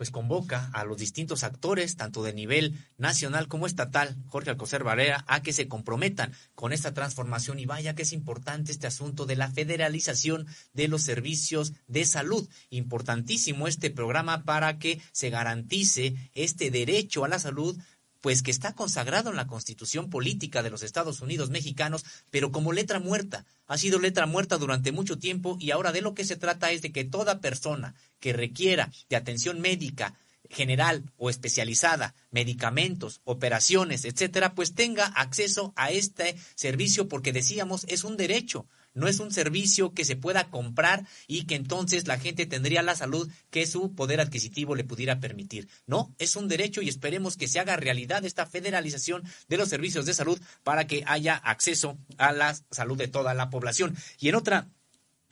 pues convoca a los distintos actores, tanto de nivel nacional como estatal, Jorge Alcocer Varela, a que se comprometan con esta transformación y vaya que es importante este asunto de la federalización de los servicios de salud. Importantísimo este programa para que se garantice este derecho a la salud pues que está consagrado en la Constitución política de los Estados Unidos mexicanos, pero como letra muerta. Ha sido letra muerta durante mucho tiempo y ahora de lo que se trata es de que toda persona que requiera de atención médica general o especializada, medicamentos, operaciones, etcétera, pues tenga acceso a este servicio porque decíamos es un derecho no es un servicio que se pueda comprar y que entonces la gente tendría la salud que su poder adquisitivo le pudiera permitir. No, es un derecho y esperemos que se haga realidad esta federalización de los servicios de salud para que haya acceso a la salud de toda la población. Y en otra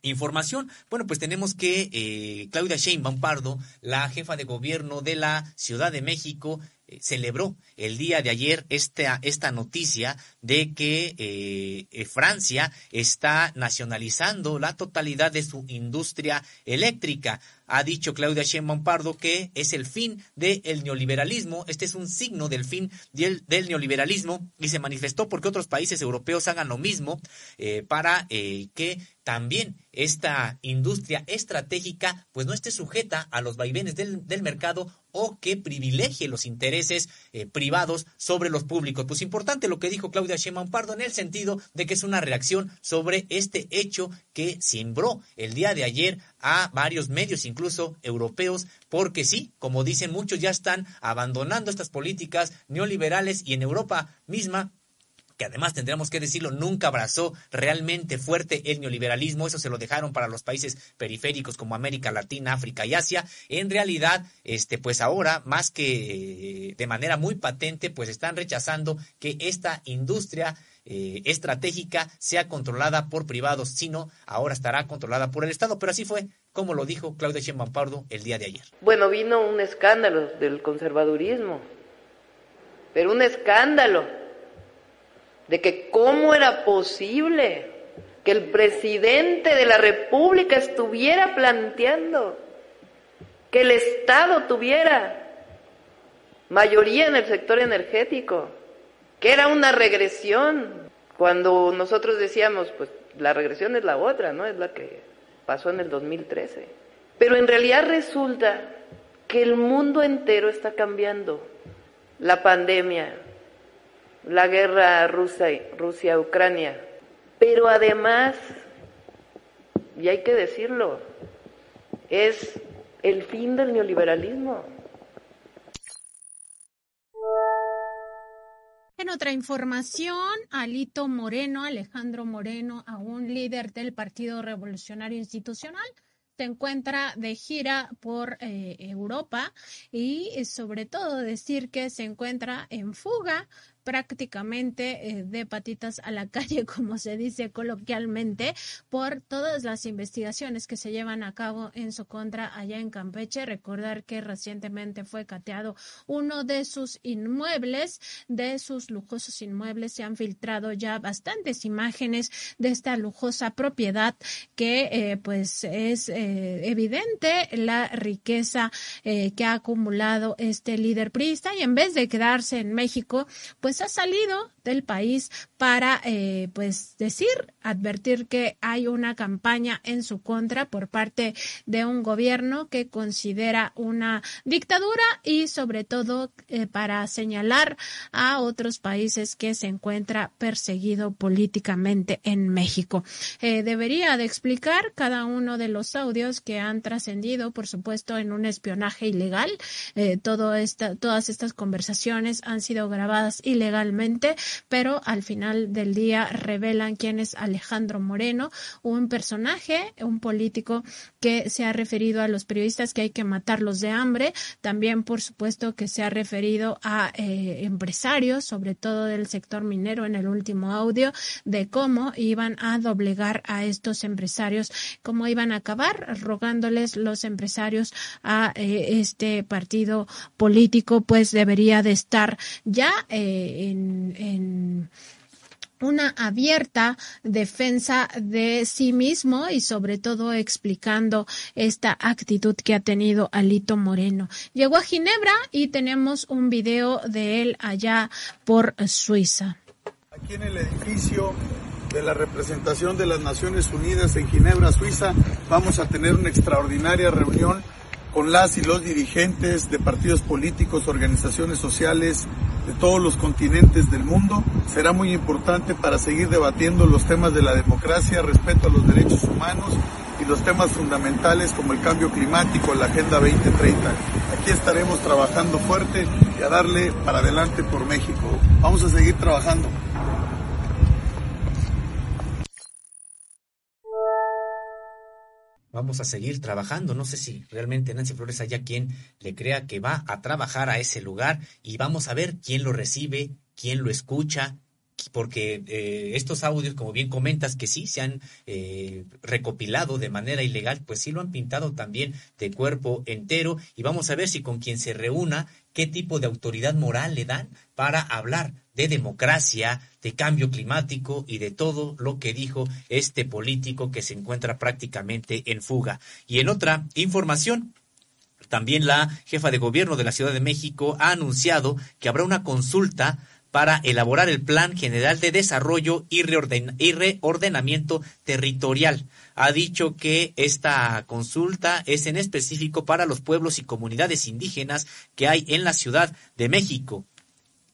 Información, bueno, pues tenemos que eh, Claudia Sheinbaum Pardo, la jefa de gobierno de la Ciudad de México, celebró el día de ayer esta, esta noticia de que eh, eh, Francia está nacionalizando la totalidad de su industria eléctrica. Ha dicho Claudia Sheinbaum Pardo que es el fin del neoliberalismo. Este es un signo del fin del, neoliberalismo y se manifestó porque otros países europeos hagan lo mismo para que también esta industria estratégica pues no esté sujeta a los vaivenes del, del mercado o que privilegie los intereses eh, privados sobre los públicos. Pues importante lo que dijo Claudia Sheinbaum Pardo en el sentido de que es una reacción sobre este hecho que sembró el día de ayer a varios medios, incluso europeos, porque sí, como dicen muchos, ya están abandonando estas políticas neoliberales y en Europa misma que además tendríamos que decirlo, nunca abrazó realmente fuerte el neoliberalismo, eso se lo dejaron para los países periféricos como América Latina, África y Asia. En realidad, este, pues ahora, más que eh, de manera muy patente, pues están rechazando que esta industria eh, estratégica sea controlada por privados, sino ahora estará controlada por el Estado. Pero así fue, como lo dijo Claudia Sheinbaum el día de ayer. Bueno, vino un escándalo del conservadurismo, pero un escándalo de que cómo era posible que el presidente de la República estuviera planteando que el Estado tuviera mayoría en el sector energético, que era una regresión, cuando nosotros decíamos, pues la regresión es la otra, ¿no? Es la que pasó en el 2013. Pero en realidad resulta que el mundo entero está cambiando. La pandemia, la guerra Rusia-Ucrania. Pero además, y hay que decirlo, es el fin del neoliberalismo. En otra información, Alito Moreno, Alejandro Moreno, aún líder del Partido Revolucionario Institucional, se encuentra de gira por eh, Europa y sobre todo decir que se encuentra en fuga prácticamente eh, de patitas a la [LAUGHS] calle, como se dice coloquialmente, por todas las investigaciones que se llevan a cabo en su contra allá en Campeche. Recordar que recientemente fue cateado uno de sus inmuebles, de sus lujosos inmuebles. Se han filtrado ya bastantes imágenes de esta lujosa propiedad que eh, pues es eh, evidente la riqueza que ha acumulado este líder priista y en vez de quedarse en México, pues ha salido del país para, eh, pues, decir, advertir que hay una campaña en su contra por parte de un gobierno que considera una dictadura y, sobre todo, eh, para señalar a otros países que se encuentra perseguido políticamente en México. Eh, debería de explicar cada uno de los audios que han trascendido, por supuesto, en un espionaje ilegal. esta, todas estas conversaciones han sido grabadas ilegalmente, pero al final del día revelan quién es Alejandro Moreno, un personaje, un político que se ha referido a los periodistas que hay que matarlos de hambre, también por supuesto que se ha referido a eh, empresarios, sobre todo del sector minero en el último audio, de cómo iban a doblegar a estos empresarios, cómo iban a acabar rogándoles los empresarios a eh, este partido político, pues debería de estar ya eh, en en una abierta defensa de sí mismo y sobre todo explicando esta actitud que ha tenido Alito Moreno. Llegó a Ginebra y tenemos un video de él allá por Suiza. Aquí en el edificio de la representación de las Naciones Unidas en Ginebra, Suiza, vamos a tener una extraordinaria reunión con las y los dirigentes de partidos políticos, organizaciones sociales de todos los continentes del mundo. Será muy importante para seguir debatiendo los temas de la democracia, respeto a los derechos humanos y los temas fundamentales como el cambio climático, la Agenda 2030. Aquí estaremos trabajando fuerte y a darle para adelante por México. Vamos a seguir trabajando. Vamos a seguir trabajando. No sé si realmente Nancy Flores haya quien le crea que va a trabajar a ese lugar y vamos a ver quién lo recibe, quién lo escucha, porque eh, estos audios, como bien comentas, que sí se han eh, recopilado de manera ilegal, pues sí lo han pintado también de cuerpo entero y vamos a ver si con quien se reúna, qué tipo de autoridad moral le dan para hablar de democracia, de cambio climático y de todo lo que dijo este político que se encuentra prácticamente en fuga. Y en otra información, también la jefa de gobierno de la Ciudad de México ha anunciado que habrá una consulta para elaborar el Plan General de Desarrollo y, Reordenamiento Territorial. Ha dicho que esta consulta es en específico para los pueblos y comunidades indígenas que hay en la Ciudad de México.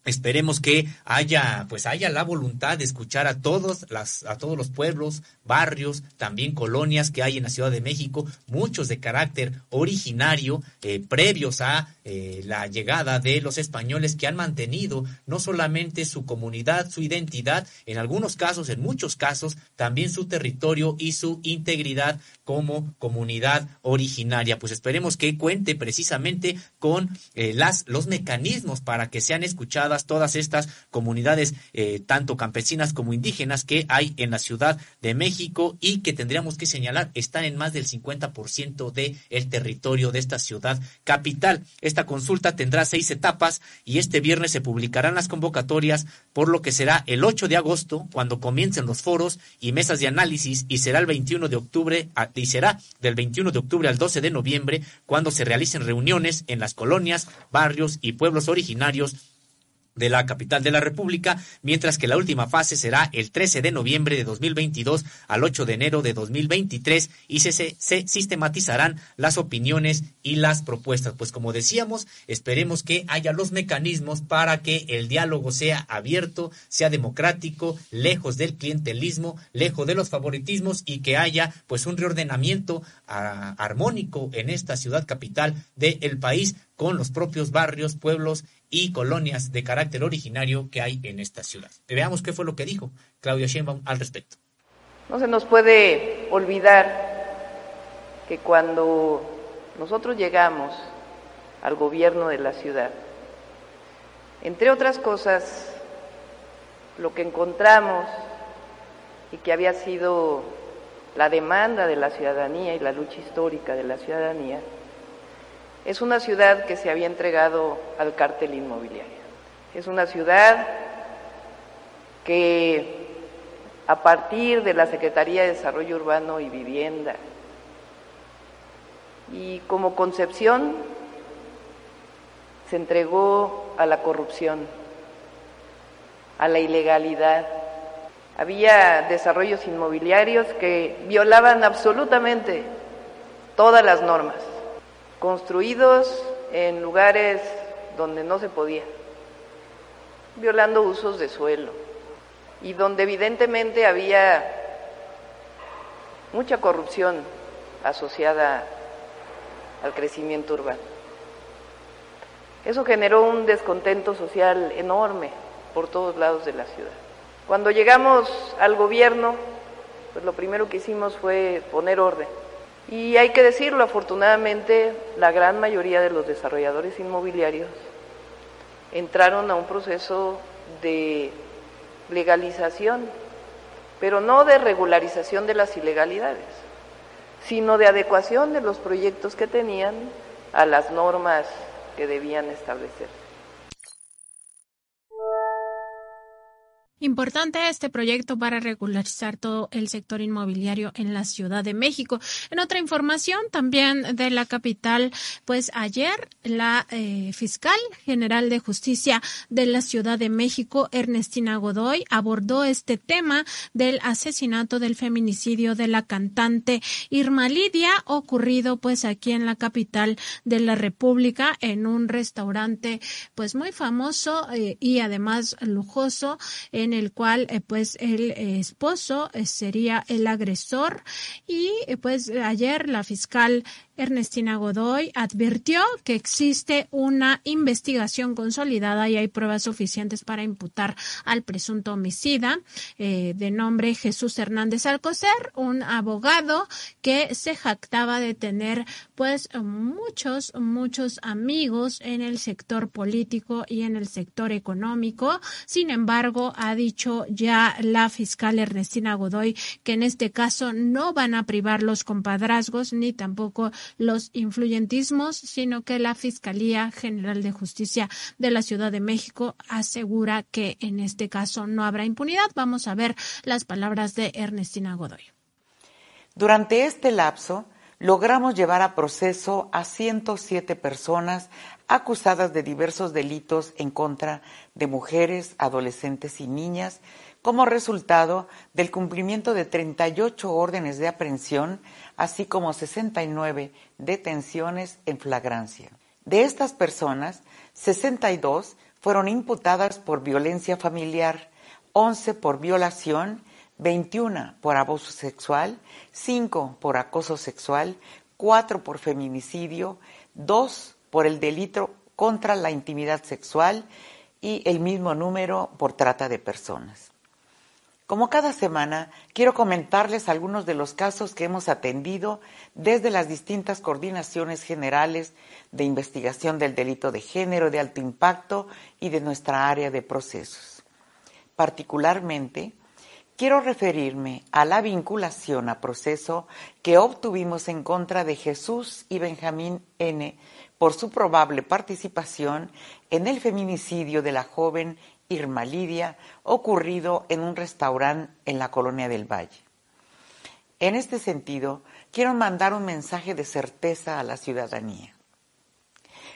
Esperemos que haya, pues haya la voluntad de escuchar a todos a todos los pueblos, barrios, también colonias que hay en la Ciudad de México, muchos de carácter originario, eh, previos a eh, la llegada de los españoles que han mantenido no solamente su comunidad, su identidad, en algunos casos, en muchos casos, también su territorio y su integridad como comunidad originaria. Pues esperemos que cuente precisamente con eh, las, los mecanismos para que sean escuchadas todas estas comunidades, eh, tanto campesinas como indígenas, que hay en la Ciudad de México y que tendríamos que señalar están en más del 50% del el territorio de esta ciudad capital. Esta consulta tendrá seis etapas y este viernes se publicarán las convocatorias, por lo que será el 8 de agosto cuando comiencen los foros y mesas de análisis y será el 21 de octubre y será del 21 de octubre al 12 de noviembre cuando se realicen reuniones en las colonias, barrios y pueblos originarios de la capital de la República, mientras que la última fase será el 13 de noviembre de 2022 al 8 de enero de 2023 y se, se, sistematizarán las opiniones y las propuestas. Pues como decíamos, esperemos que haya los mecanismos para que el diálogo sea abierto, sea democrático, lejos del clientelismo, lejos de los favoritismos y que haya pues un reordenamiento ah, armónico en esta ciudad capital del país con los propios barrios, pueblos y colonias de carácter originario que hay en esta ciudad. Veamos qué fue lo que dijo Claudia Sheinbaum al respecto. No se nos puede olvidar que cuando nosotros llegamos al gobierno de la ciudad, entre otras cosas, lo que encontramos y que había sido la demanda de la ciudadanía y la lucha histórica de la ciudadanía, es una ciudad que se había entregado al cártel inmobiliario. Es una ciudad que a partir de la Secretaría de Desarrollo Urbano y Vivienda y como concepción se entregó a la corrupción, a la ilegalidad. Había desarrollos inmobiliarios que violaban absolutamente todas las normas construidos en lugares donde no se podía, violando usos de suelo y donde evidentemente había mucha corrupción asociada al crecimiento urbano. Eso generó un descontento social enorme por todos lados de la ciudad. Cuando llegamos al gobierno, pues lo primero que hicimos fue poner orden y hay que decirlo, afortunadamente, la gran mayoría de los desarrolladores inmobiliarios entraron a un proceso de legalización, pero no de regularización de las ilegalidades, sino de adecuación de los proyectos que tenían a las normas que debían establecer. Importante este proyecto para regularizar todo el sector inmobiliario en la Ciudad de México. En otra información también de la capital, pues ayer la eh, fiscal general de justicia de la Ciudad de México, Ernestina Godoy, abordó este tema del asesinato del feminicidio de la cantante Irma Lidia, ocurrido pues aquí en la capital de la República en un restaurante pues muy famoso eh, y además lujoso en el cual eh, pues el eh, esposo eh, sería el agresor. Y pues ayer la fiscal Ernestina Godoy advirtió que existe una investigación consolidada y hay pruebas suficientes para imputar al presunto homicida eh, de nombre Jesús Hernández Alcocer, un abogado que se jactaba de tener pues muchos, muchos amigos en el sector político y en el sector económico. Sin embargo, ha dicho ya la fiscal Ernestina Godoy que en este caso no van a privar los compadrazgos ni tampoco los influyentismos, sino que la Fiscalía General de Justicia de la Ciudad de México asegura que en este caso no habrá impunidad. Vamos a ver las palabras de Ernestina Godoy. Durante este lapso, logramos llevar a proceso a 107 personas acusadas de diversos delitos en contra de mujeres, adolescentes y niñas, como resultado del cumplimiento de 38 órdenes de aprehensión, así como 69 detenciones en flagrancia. De estas personas, 62 fueron imputadas por violencia familiar, 11 por violación, 21 por abuso sexual, 5 por acoso sexual, 4 por feminicidio, 2 por el delito contra la intimidad sexual y el mismo número por trata de personas. Como cada semana, quiero comentarles algunos de los casos que hemos atendido desde las distintas coordinaciones generales de investigación del delito de género de alto impacto y de nuestra área de procesos. Particularmente, quiero referirme a la vinculación a proceso que obtuvimos en contra de Jesús y Benjamín N por su probable participación en el feminicidio de la joven Irma Lidia, ocurrido en un restaurante en la colonia del Valle. En este sentido, quiero mandar un mensaje de certeza a la ciudadanía.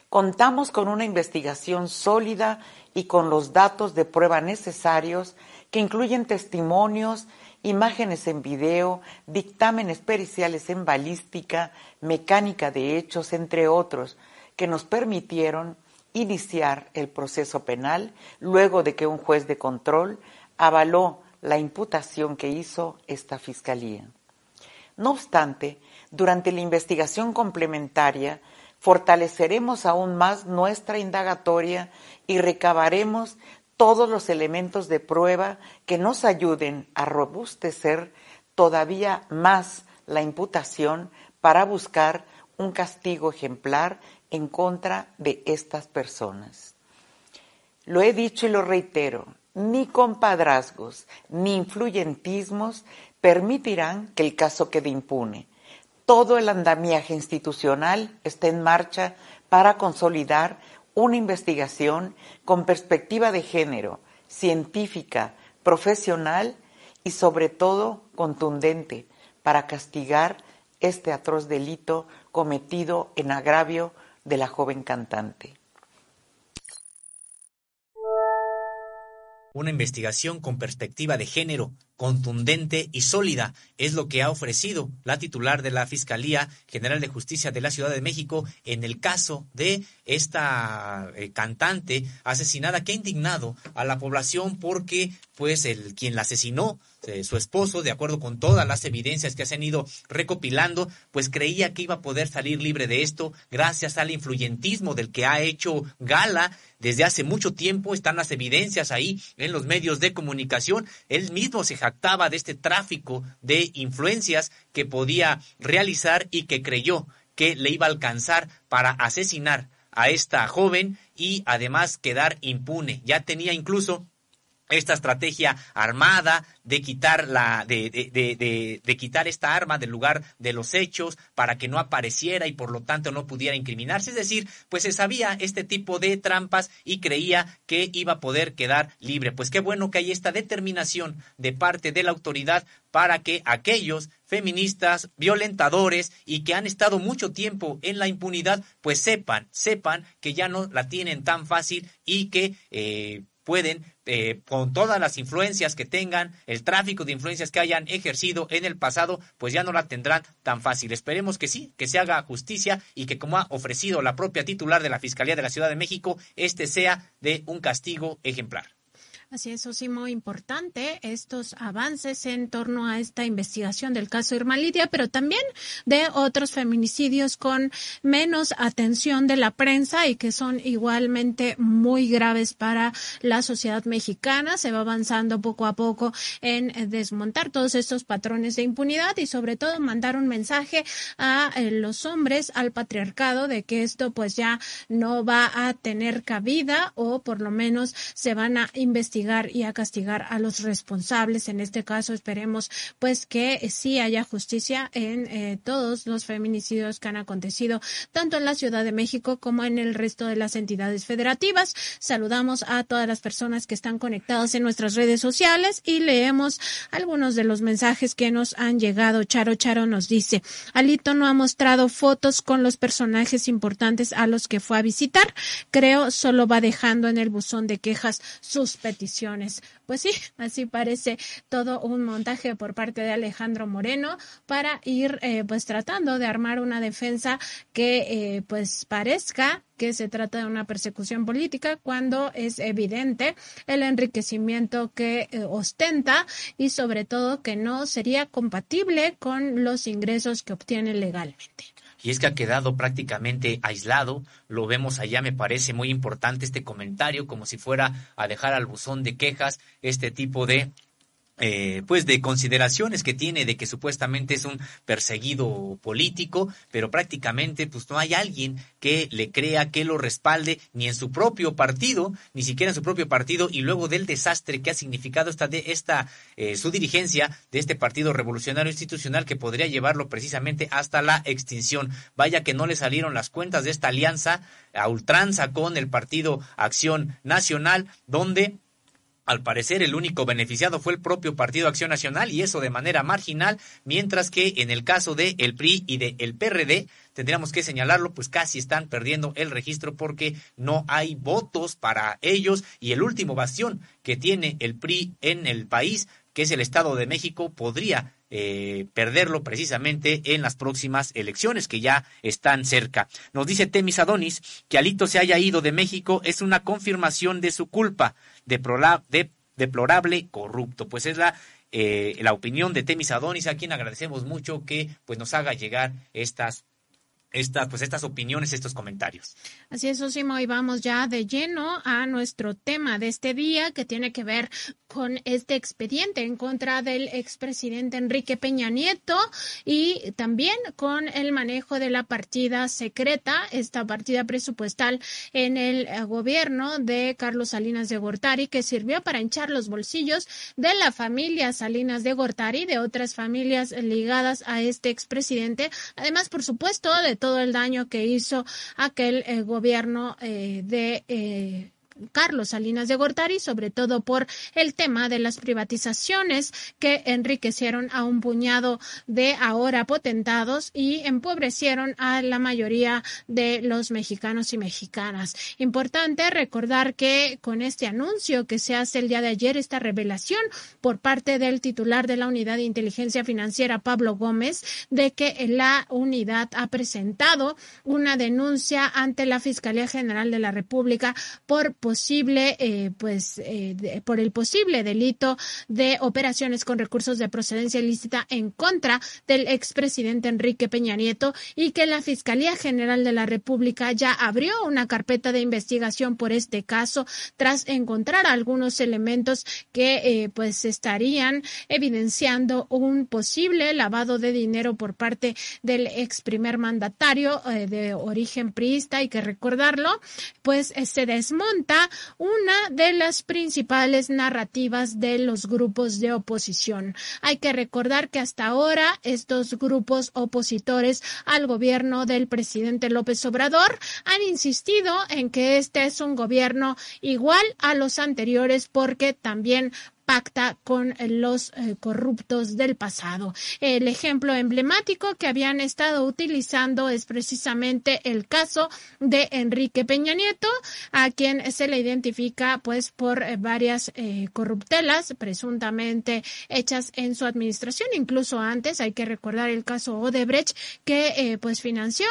Contamos con una investigación sólida y con los datos de prueba necesarios que incluyen testimonios, imágenes en video, dictámenes periciales en balística, mecánica de hechos, entre otros, que nos permitieron iniciar el proceso penal luego de que un juez de control avaló la imputación que hizo esta Fiscalía. No obstante, durante la investigación complementaria, fortaleceremos aún más nuestra indagatoria y recabaremos todos los elementos de prueba que nos ayuden a robustecer todavía más la imputación para buscar un castigo ejemplar en contra de estas personas. Lo he dicho y lo reitero, ni compadrazgos ni influyentismos permitirán que el caso quede impune. Todo el andamiaje institucional está en marcha para consolidar una investigación con perspectiva de género, científica, profesional y sobre todo contundente para castigar este atroz delito cometido en agravio de la joven cantante. Una investigación con perspectiva de género, contundente y sólida es lo que ha ofrecido la titular de la Fiscalía General de Justicia de la Ciudad de México en el caso de esta eh, cantante asesinada que ha indignado a la población porque pues el quien la asesinó eh, su esposo, de acuerdo con todas las evidencias que se han ido recopilando, pues creía que iba a poder salir libre de esto gracias al influyentismo del que ha hecho gala desde hace mucho tiempo. Están las evidencias ahí en los medios de comunicación. Él mismo se jactaba de este tráfico de influencias que podía realizar y que creyó que le iba a alcanzar para asesinar a esta joven y además quedar impune. Ya tenía incluso esta estrategia armada de quitar la de, de, de, quitar esta arma del lugar de los hechos para que no apareciera y por lo tanto no pudiera incriminarse. Es decir pues se sabía este tipo de trampas y creía que iba a poder quedar libre. Pues qué bueno que hay esta determinación de parte de la autoridad para que aquellos feministas violentadores y que han estado mucho tiempo en la impunidad pues sepan sepan que ya no la tienen tan fácil y que eh, pueden, eh, con todas las influencias que tengan, el tráfico de influencias que hayan ejercido en el pasado, pues ya no la tendrán tan fácil. Esperemos que sí, que se haga justicia y que como ha ofrecido la propia titular de la Fiscalía de la Ciudad de México, este sea de un castigo ejemplar. Así es, muy importante estos avances en torno a esta investigación del caso Irma Lidia, pero también de otros feminicidios con menos atención de la prensa y que son igualmente muy graves para la sociedad mexicana. Se va avanzando poco a poco en desmontar todos estos patrones de impunidad y sobre todo mandar un mensaje a eh, los hombres, al patriarcado, de que esto pues ya no va a tener cabida o por lo menos se van a investigar y a castigar a los responsables. En este caso, esperemos pues que sí haya justicia en eh, todos los feminicidios que han acontecido tanto en la Ciudad de México como en el resto de las entidades federativas. Saludamos a todas las personas que están conectadas en nuestras redes sociales y leemos algunos de los mensajes que nos han llegado. Charo Charo nos dice, Alito no ha mostrado fotos con los personajes importantes a los que fue a visitar. Creo solo va dejando en el buzón de quejas sus peticiones pues sí, así parece todo un montaje por parte de Alejandro Moreno para ir eh, pues tratando de armar una defensa que eh, pues parezca que se trata de una persecución política cuando es evidente el enriquecimiento que eh, ostenta y sobre todo que no sería compatible con los ingresos que obtiene legalmente y es que ha quedado prácticamente aislado. Lo vemos allá, me parece muy importante este comentario, como si fuera a dejar al buzón de quejas este tipo de eh, pues de consideraciones que tiene de que supuestamente es un perseguido político, pero prácticamente pues no hay alguien que le crea, que lo respalde, ni en su propio partido, ni siquiera en su propio partido, y luego del desastre que ha significado esta, de, esta eh, su dirigencia de este Partido Revolucionario Institucional que podría llevarlo precisamente hasta la extinción. Vaya que no le salieron las cuentas de esta alianza a ultranza con el Partido Acción Nacional, donde al parecer, el único beneficiado fue el propio Partido Acción Nacional y eso de manera marginal, mientras que en el caso de el PRI y de el PRD, tendríamos que señalarlo, pues casi están perdiendo el registro porque no hay votos para ellos. Y el último bastión que tiene el PRI en el país, que es el Estado de México, podría eh, perderlo precisamente en las próximas elecciones que ya están cerca. Nos dice Temis Adonis que Alito se haya ido de México es una confirmación de su culpa de deplorable corrupto. Pues es la, eh, la opinión de Temis Adonis, a quien agradecemos mucho que pues, nos haga llegar estas estas, pues estas opiniones, estos comentarios. Así es, Osimo, y vamos ya de lleno a nuestro tema de este día que tiene que ver con este expediente en contra del expresidente Enrique Peña Nieto y también con el manejo de la partida secreta, esta partida presupuestal en el eh, gobierno de Carlos Salinas de Gortari, que sirvió para hinchar los bolsillos de la familia Salinas de Gortari y de otras familias ligadas a este expresidente. Además, por supuesto, de todo el daño que hizo aquel eh, gobierno eh, de eh, Carlos Salinas de Gortari, sobre todo por el tema de las privatizaciones que enriquecieron a un puñado de ahora potentados y empobrecieron a la mayoría de los mexicanos y mexicanas. Importante recordar que con este anuncio que se hace el día de ayer, esta revelación por parte del titular de la Unidad de Inteligencia Financiera, Pablo Gómez, de que la unidad ha presentado una denuncia ante la Fiscalía General de la República por posible, eh, pues, eh, por el posible delito de operaciones con recursos de procedencia ilícita en contra del expresidente Enrique Peña Nieto y que la Fiscalía General de la República ya abrió una carpeta de investigación por este caso tras encontrar algunos elementos que, eh, pues, estarían evidenciando un posible lavado de dinero por parte del ex primer mandatario de origen priista. Hay que recordarlo, pues, se desmonta una de las principales narrativas de los grupos de oposición. Hay que recordar que hasta ahora estos grupos opositores al gobierno del presidente López Obrador han insistido en que este es un gobierno igual a los anteriores porque también pacta con los eh, corruptos del pasado. El ejemplo emblemático que habían estado utilizando es precisamente el caso de Enrique Peña Nieto, a quien se le identifica pues por eh, varias eh, corruptelas presuntamente hechas en su administración, incluso antes hay que recordar el caso Odebrecht que pues financió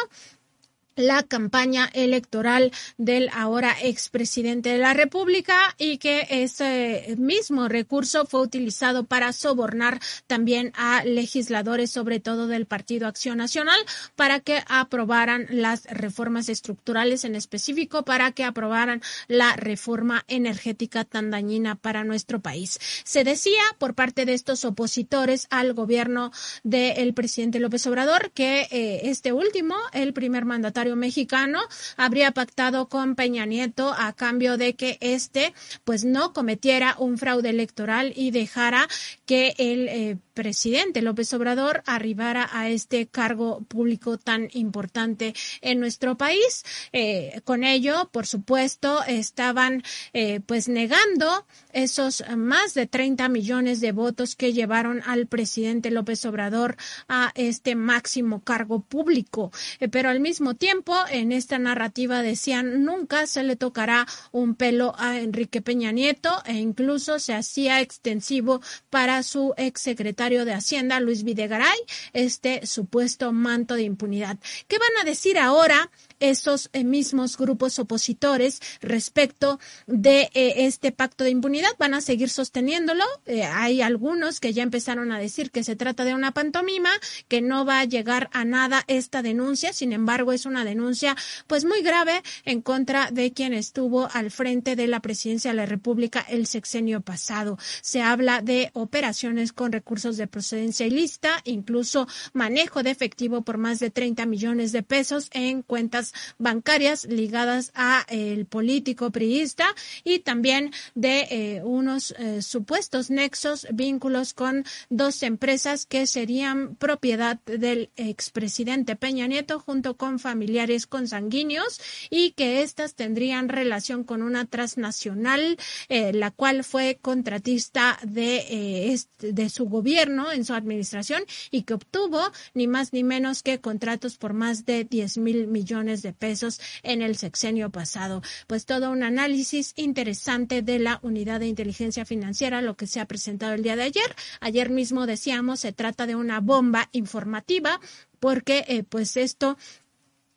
la campaña electoral del ahora expresidente de la República y que ese mismo recurso fue utilizado para sobornar también a legisladores, sobre todo del Partido Acción Nacional, para que aprobaran las reformas estructurales, en específico para que aprobaran la reforma energética tan dañina para nuestro país. Se decía por parte de estos opositores al gobierno del presidente López Obrador que eh, este último, el primer mandatario mexicano habría pactado con Peña Nieto a cambio de que éste pues no cometiera un fraude electoral y dejara que el eh, presidente López Obrador arribara a este cargo público tan importante en nuestro país. Eh, con ello, por supuesto, estaban eh, pues negando esos más de 30 millones de votos que llevaron al presidente López Obrador a este máximo cargo público. Pero al mismo tiempo, en esta narrativa decían nunca se le tocará un pelo a Enrique Peña Nieto e incluso se hacía extensivo para su exsecretario de Hacienda, Luis Videgaray, este supuesto manto de impunidad. ¿Qué van a decir ahora esos eh, mismos grupos opositores respecto de eh, este pacto de impunidad. Van a seguir sosteniéndolo. Eh, hay algunos que ya empezaron a decir que se trata de una pantomima, que no va a llegar a nada esta denuncia. Sin embargo, es una denuncia pues muy grave en contra de quien estuvo al frente de la presidencia de la República el sexenio pasado. Se habla de operaciones con recursos de procedencia ilícita, incluso manejo de efectivo por más de 30 millones de pesos en cuentas bancarias ligadas a el político priista y también de eh, unos eh, supuestos nexos, vínculos con dos empresas que serían propiedad del expresidente Peña Nieto junto con familiares consanguíneos y que éstas tendrían relación con una transnacional, eh, la cual fue contratista de, de su gobierno en su administración y que obtuvo ni más ni menos que contratos por más de 10 mil millones de pesos en el sexenio pasado. Pues todo un análisis interesante de la unidad de inteligencia financiera, lo que se ha presentado el día de ayer. Ayer mismo decíamos, se trata de una bomba informativa porque eh, pues esto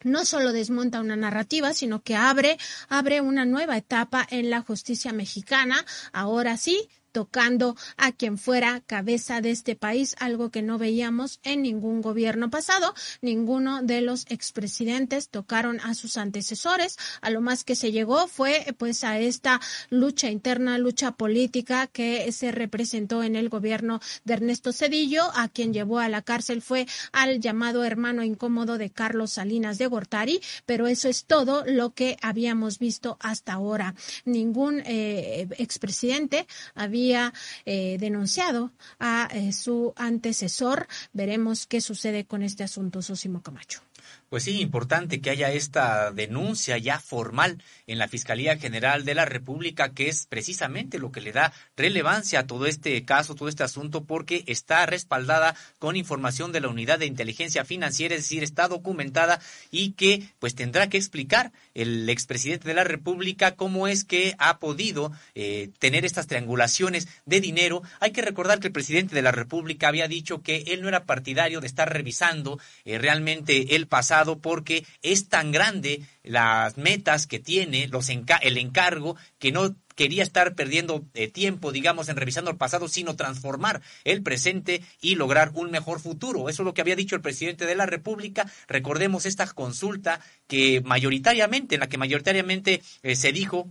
no solo desmonta una narrativa, sino que abre, abre una nueva etapa en la justicia mexicana. Ahora sí, tocando a quien fuera cabeza de este país, algo que no veíamos en ningún gobierno pasado. Ninguno de los expresidentes tocaron a sus antecesores. A lo más que se llegó fue pues a esta lucha interna, lucha política que se representó en el gobierno de Ernesto Cedillo, a quien llevó a la cárcel fue al llamado hermano incómodo de Carlos Salinas de Gortari, pero eso es todo lo que habíamos visto hasta ahora. Ningún eh, expresidente había había eh, denunciado a eh, su antecesor. Veremos qué sucede con este asunto, Sosimo Camacho. Pues sí, importante que haya esta denuncia ya formal en la Fiscalía General de la República, que es precisamente lo que le da relevancia a todo este caso, todo este asunto, porque está respaldada con información de la Unidad de Inteligencia Financiera, es decir, está documentada y que pues tendrá que explicar el expresidente de la República cómo es que ha podido eh, tener estas triangulaciones de dinero. Hay que recordar que el presidente de la República había dicho que él no era partidario de estar revisando eh, realmente el pasado porque es tan grande las metas que tiene, los el encargo, que no quería estar perdiendo eh, tiempo, digamos, en revisando el pasado, sino transformar el presente y lograr un mejor futuro. Eso es lo que había dicho el presidente de la República. Recordemos esta consulta que mayoritariamente, en la que mayoritariamente eh, se dijo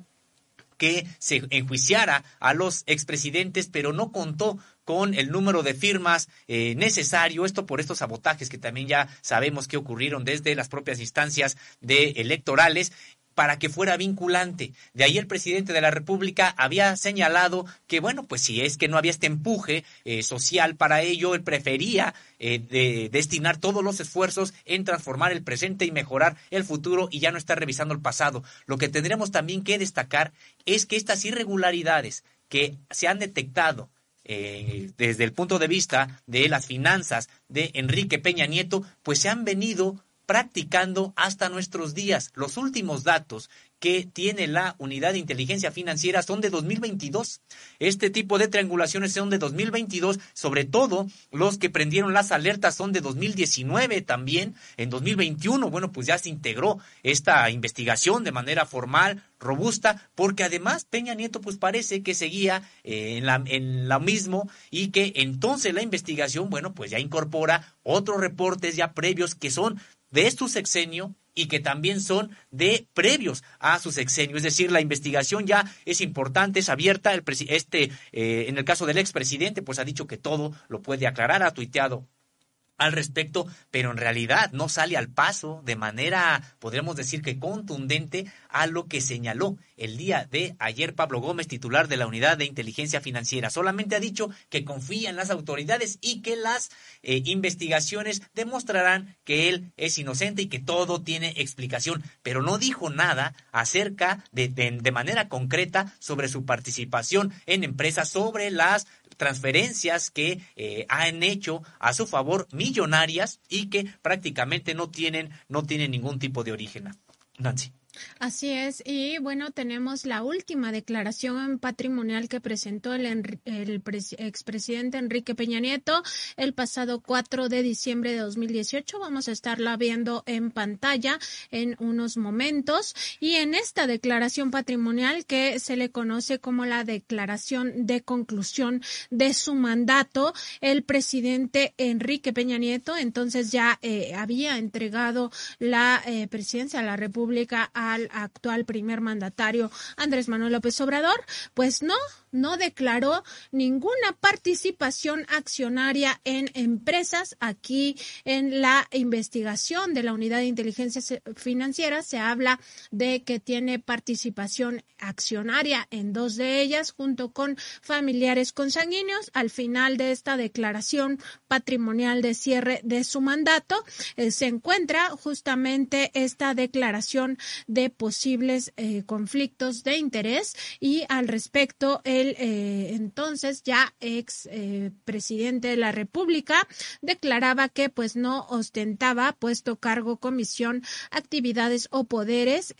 que se enjuiciara a los expresidentes, pero no contó con el número de firmas eh, necesario, esto por estos sabotajes que también ya sabemos que ocurrieron desde las propias instancias de electorales para que fuera vinculante. De ahí el presidente de la República había señalado que, bueno, pues si es que no había este empuje eh, social para ello, él prefería eh, de destinar todos los esfuerzos en transformar el presente y mejorar el futuro y ya no estar revisando el pasado. Lo que tendremos también que destacar es que estas irregularidades que se han detectado eh, desde el punto de vista de las finanzas de Enrique Peña Nieto, pues se han venido practicando hasta nuestros días. Los últimos datos que tiene la unidad de inteligencia financiera son de 2022. Este tipo de triangulaciones son de 2022, sobre todo los que prendieron las alertas son de 2019 también. En 2021, bueno, pues ya se integró esta investigación de manera formal, robusta, porque además Peña Nieto pues parece que seguía eh, en, la, en lo mismo y que entonces la investigación, bueno, pues ya incorpora otros reportes ya previos que son de su sexenio y que también son de previos a su sexenio. Es decir, la investigación ya es importante, es abierta. El este, eh, en el caso del expresidente, pues ha dicho que todo lo puede aclarar, ha tuiteado al respecto, pero en realidad no sale al paso de manera, podríamos decir que contundente, a lo que señaló el día de ayer Pablo Gómez, titular de la Unidad de Inteligencia Financiera. Solamente ha dicho que confía en las autoridades y que las eh, investigaciones demostrarán que él es inocente y que todo tiene explicación, pero no dijo nada acerca de, de manera concreta sobre su participación en empresas, sobre las transferencias que eh, han hecho a su favor millonarias y que prácticamente no tienen, no tienen ningún tipo de origen. Nancy. Así es, y bueno, tenemos la última declaración patrimonial que presentó el, el expresidente Enrique Peña Nieto el pasado 4 de diciembre de 2018. Vamos a estarla viendo en pantalla en unos momentos. Y en esta declaración patrimonial que se le conoce como la declaración de conclusión de su mandato, el presidente Enrique Peña Nieto entonces ya eh, había entregado la eh, presidencia de la República al actual primer mandatario Andrés Manuel López Obrador, pues no, no declaró ninguna participación accionaria en empresas. Aquí en la investigación de la Unidad de Inteligencia Financiera se habla de que tiene participación accionaria en dos de ellas junto con familiares consanguíneos. Al final de esta declaración patrimonial de cierre de su mandato eh, se encuentra justamente esta declaración de posibles eh, conflictos de interés y al respecto el eh, entonces ya ex eh, presidente de la República declaraba que pues no ostentaba puesto cargo, comisión, actividades o poderes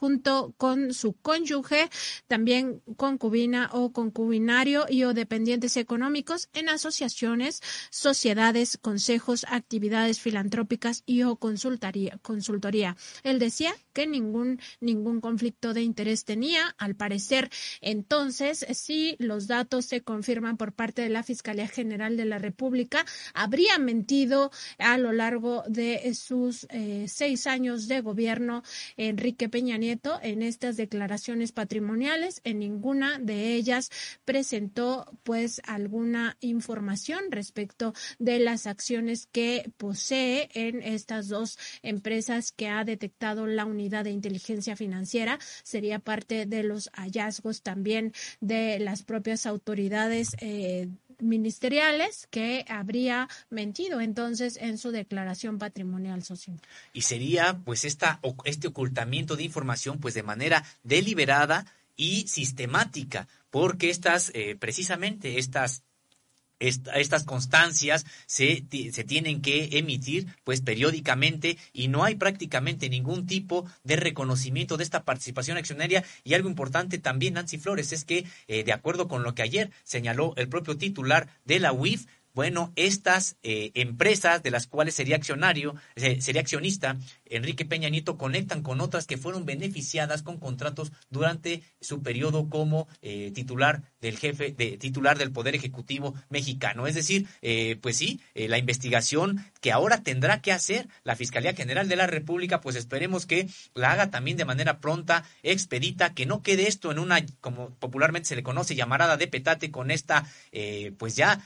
junto con su cónyuge, también concubina o concubinario y o dependientes económicos en asociaciones, sociedades, consejos, actividades filantrópicas y o consultoría. Él decía que ningún, ningún conflicto de interés tenía. Al parecer, entonces, si los datos se confirman por parte de la Fiscalía General de la República, habría mentido a lo largo de sus eh, seis años de gobierno Enrique Peña Nieto en estas declaraciones patrimoniales. En ninguna de ellas presentó pues alguna información respecto de las acciones que posee en estas dos empresas que ha detectado la unidad de inteligencia financiera. Sería parte de los hallazgos también de las propias autoridades. Eh, ministeriales que habría mentido entonces en su declaración patrimonial social. Y sería pues esta, este ocultamiento de información pues de manera deliberada y sistemática, porque estas, eh, precisamente estas estas constancias se, se, tienen que emitir pues periódicamente y no hay prácticamente ningún tipo de reconocimiento de esta participación accionaria. Y algo importante también Nancy Flores es que eh, de acuerdo con lo que ayer señaló el propio titular de la UIF bueno, estas eh, empresas de las cuales sería accionario, eh, sería accionista, Enrique Peña Nieto conectan con otras que fueron beneficiadas con contratos durante su periodo como eh, titular del jefe, de, titular del Poder Ejecutivo mexicano. Es decir, pues sí, la investigación que ahora tendrá que hacer la Fiscalía General de la República, pues esperemos que la haga también de manera pronta, expedita, que no quede esto en una, como popularmente se le conoce, llamarada de petate con esta, pues ya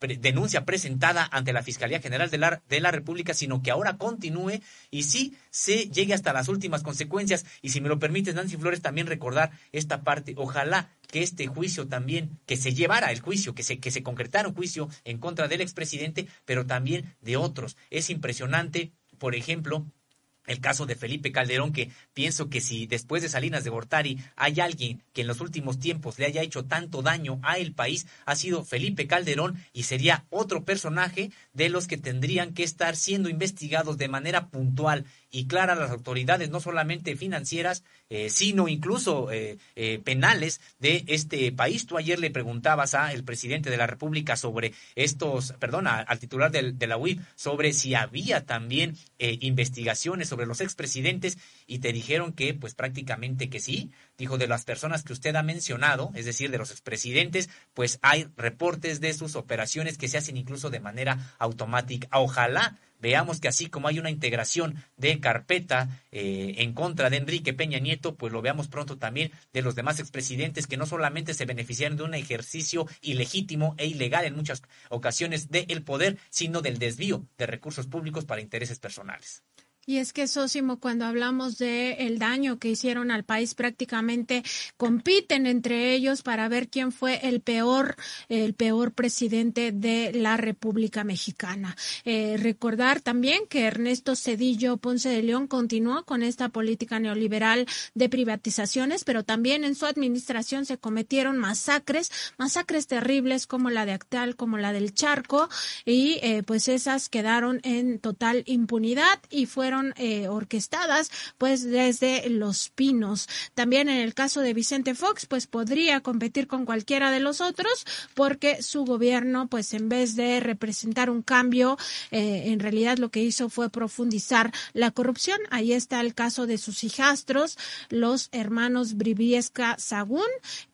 denuncia presentada ante la Fiscalía General de la, de la República, sino que ahora continúe y sí se llegue hasta las últimas consecuencias. Y si me lo permites, Nancy Flores, también recordar esta parte. Ojalá que este juicio también, que se llevara el juicio, que se, que se concretara un juicio en contra del expresidente, pero también de otros. Es impresionante, por ejemplo, el caso de Felipe Calderón, que pienso que si después de Salinas de Gortari hay alguien que en los últimos tiempos le haya hecho tanto daño a el país, ha sido Felipe Calderón y sería otro personaje de los que tendrían que estar siendo investigados de manera puntual y clara las autoridades, no solamente financieras, eh, sino incluso eh, eh, penales de este país. Tú ayer le preguntabas al presidente de la República sobre estos, perdona, al titular de la UIF, sobre si había también investigaciones sobre los expresidentes y te dijeron que pues prácticamente que sí. Dijo de las personas que usted ha mencionado, es decir, de los expresidentes, pues hay reportes de sus operaciones que se hacen incluso de manera automática. Ojalá veamos que así como hay una integración de carpeta eh, en contra de Enrique Peña Nieto, pues lo veamos pronto también de los demás expresidentes que no solamente se beneficiaron de un ejercicio ilegítimo e ilegal en muchas ocasiones del poder, sino del desvío de recursos públicos para intereses personales. Y es que, Sósimo, cuando hablamos de el daño que hicieron al país, prácticamente compiten entre ellos para ver quién fue el peor, el peor presidente de la República Mexicana. Eh, recordar también que Ernesto Cedillo Ponce de León continuó con esta política neoliberal de privatizaciones, pero también en su administración se cometieron masacres, masacres terribles como la de Actal, como la del Charco, y eh, pues esas quedaron en total impunidad y fueron eh, orquestadas pues desde Los Pinos. También en el caso de Vicente Fox pues podría competir con cualquiera de los otros porque su gobierno pues en vez de representar un cambio eh, en realidad lo que hizo fue profundizar la corrupción. Ahí está el caso de sus hijastros, los hermanos Briviesca Sagún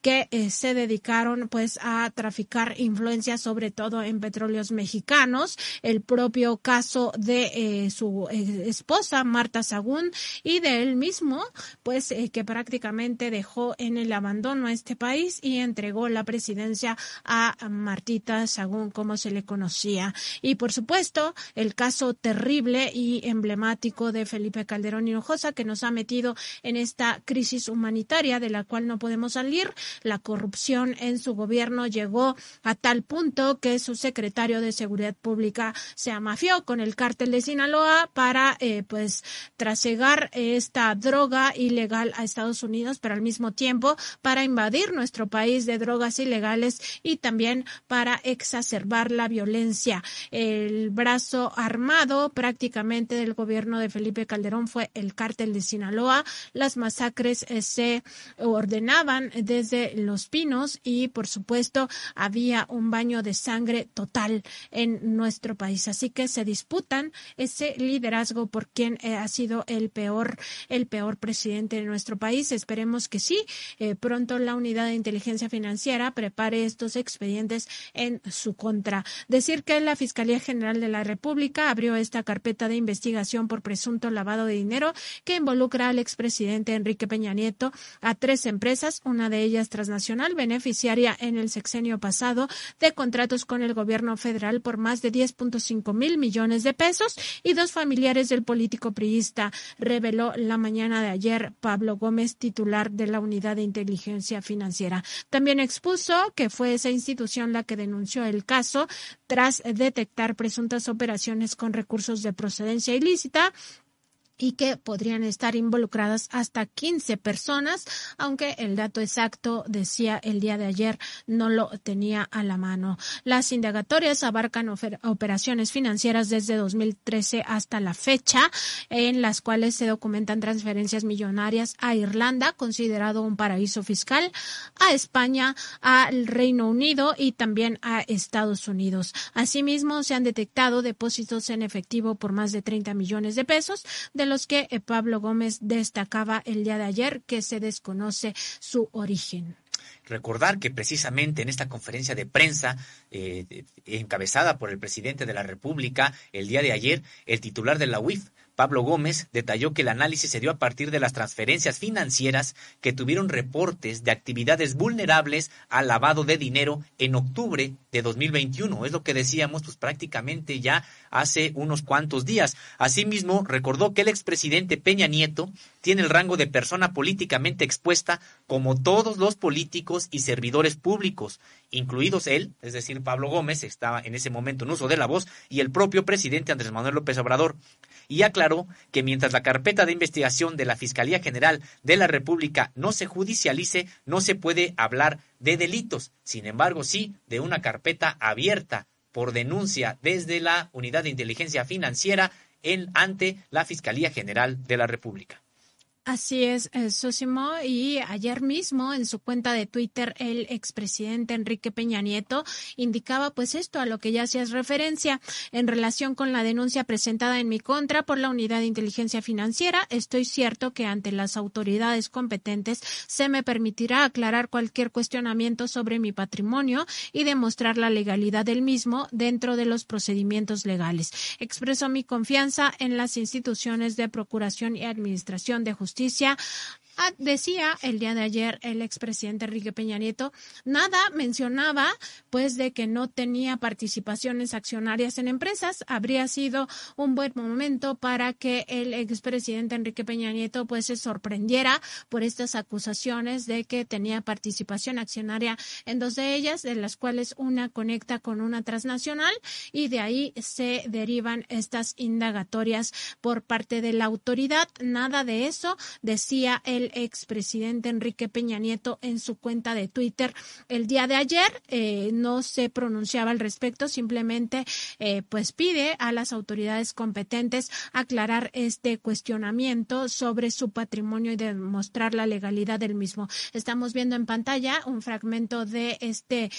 que eh, se dedicaron pues a traficar influencia sobre todo en petróleos mexicanos. El propio caso de su esposa, Marta Sagún, y de él mismo, pues eh, que prácticamente dejó en el abandono a este país y entregó la presidencia a Martita Sagún, como se le conocía. Y por supuesto, el caso terrible y emblemático de Felipe Calderón Hinojosa, que nos ha metido en esta crisis humanitaria de la cual no podemos salir. La corrupción en su gobierno llegó a tal punto que su secretario de Seguridad Pública se amafió con el cártel de Sinaloa para eh, pues trasegar esta droga ilegal a Estados Unidos, pero al mismo tiempo para invadir nuestro país de drogas ilegales y también para exacerbar la violencia. El brazo armado prácticamente del gobierno de Felipe Calderón fue el cártel de Sinaloa. Las masacres eh, se ordenaban desde Los Pinos y por supuesto había un baño de sangre total en nuestro país. Así que se disputan ese liderazgo por quién eh, ha sido el peor, el peor presidente de nuestro país. Esperemos que sí. Eh, pronto la unidad de inteligencia financiera prepare estos expedientes en su contra. Decir que la Fiscalía General de la República abrió esta carpeta de investigación por presunto lavado de dinero que involucra al expresidente Enrique Peña Nieto a tres empresas, una de ellas transnacional, beneficiaria en el sexenio pasado de contratos con el gobierno federal por más de 10.5 mil millones de pesos y dos familiares del priista, reveló la mañana de ayer Pablo Gómez, titular de la Unidad de Inteligencia Financiera. También expuso que fue esa institución la que denunció el caso tras detectar presuntas operaciones con recursos de procedencia ilícita y que podrían estar involucradas hasta 15 personas, aunque el dato exacto, decía el día de ayer, no lo tenía a la mano. Las indagatorias abarcan operaciones financieras desde 2013 hasta la fecha, en las cuales se documentan transferencias millonarias a Irlanda, considerado un paraíso fiscal, a España, al Reino Unido y también a Estados Unidos. Asimismo, se han detectado depósitos en efectivo por más de 30 millones de pesos, de los que eh, Pablo Gómez destacaba el día de ayer que se desconoce su origen. Recordar que precisamente en esta conferencia de prensa eh, encabezada por el presidente de la República el día de ayer, el titular de la UIF, Pablo Gómez detalló que el análisis se dio a partir de las transferencias financieras que tuvieron reportes de actividades vulnerables al lavado de dinero en octubre de 2021. Es lo que decíamos, pues prácticamente ya hace unos cuantos días. Asimismo, recordó que el expresidente Peña Nieto tiene el rango de persona políticamente expuesta como todos los políticos y servidores públicos, incluidos él, es decir, Pablo Gómez, estaba en ese momento en uso de la voz, y el propio presidente Andrés Manuel López Obrador. Y aclaró que mientras la carpeta de investigación de la Fiscalía General de la República no se judicialice, no se puede hablar de delitos. Sin embargo, sí de una carpeta abierta por denuncia desde la Unidad de Inteligencia Financiera en, ante la Fiscalía General de la República. Así es, eh, Sosimo. Y ayer mismo en su cuenta de Twitter, el expresidente Enrique Peña Nieto indicaba pues esto a lo que ya hacías referencia en relación con la denuncia presentada en mi contra por la Unidad de Inteligencia Financiera. Estoy cierto que ante las autoridades competentes se me permitirá aclarar cualquier cuestionamiento sobre mi patrimonio y demostrar la legalidad del mismo dentro de los procedimientos legales. Expreso mi confianza en las instituciones de Procuración y Administración de Justicia Justicia Ah, decía el día de ayer el expresidente Enrique Peña Nieto, nada mencionaba pues de que no tenía participaciones accionarias en empresas. Habría sido un buen momento para que el expresidente Enrique Peña Nieto pues se sorprendiera por estas acusaciones de que tenía participación accionaria en dos de ellas, de las cuales una conecta con una transnacional y de ahí se derivan estas indagatorias por parte de la autoridad. Nada de eso decía el expresidente Enrique Peña Nieto en su cuenta de Twitter el día de ayer. Eh, no se pronunciaba al respecto, simplemente eh, pues pide a las autoridades competentes aclarar este cuestionamiento sobre su patrimonio y demostrar la legalidad del mismo. Estamos viendo en pantalla un fragmento de este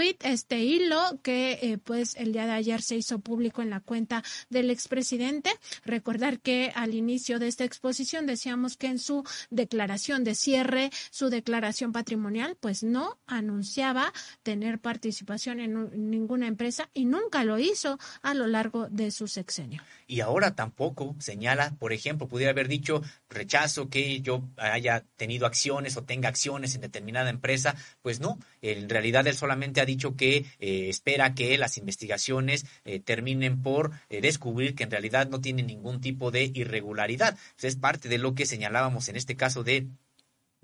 este hilo que eh, pues el día de ayer se hizo público en la cuenta del expresidente. Recordar que al inicio de esta exposición decíamos que en su declaración de cierre, su declaración patrimonial, pues no anunciaba tener participación en ninguna empresa y nunca lo hizo a lo largo de su sexenio. Y ahora tampoco señala, por ejemplo, pudiera haber dicho rechazo que yo haya tenido acciones o tenga acciones en determinada empresa, pues no, en realidad él solamente ha dicho que eh, espera que las investigaciones eh, terminen por eh, descubrir que en realidad no tiene ningún tipo de irregularidad. es parte de lo que señalábamos en este caso de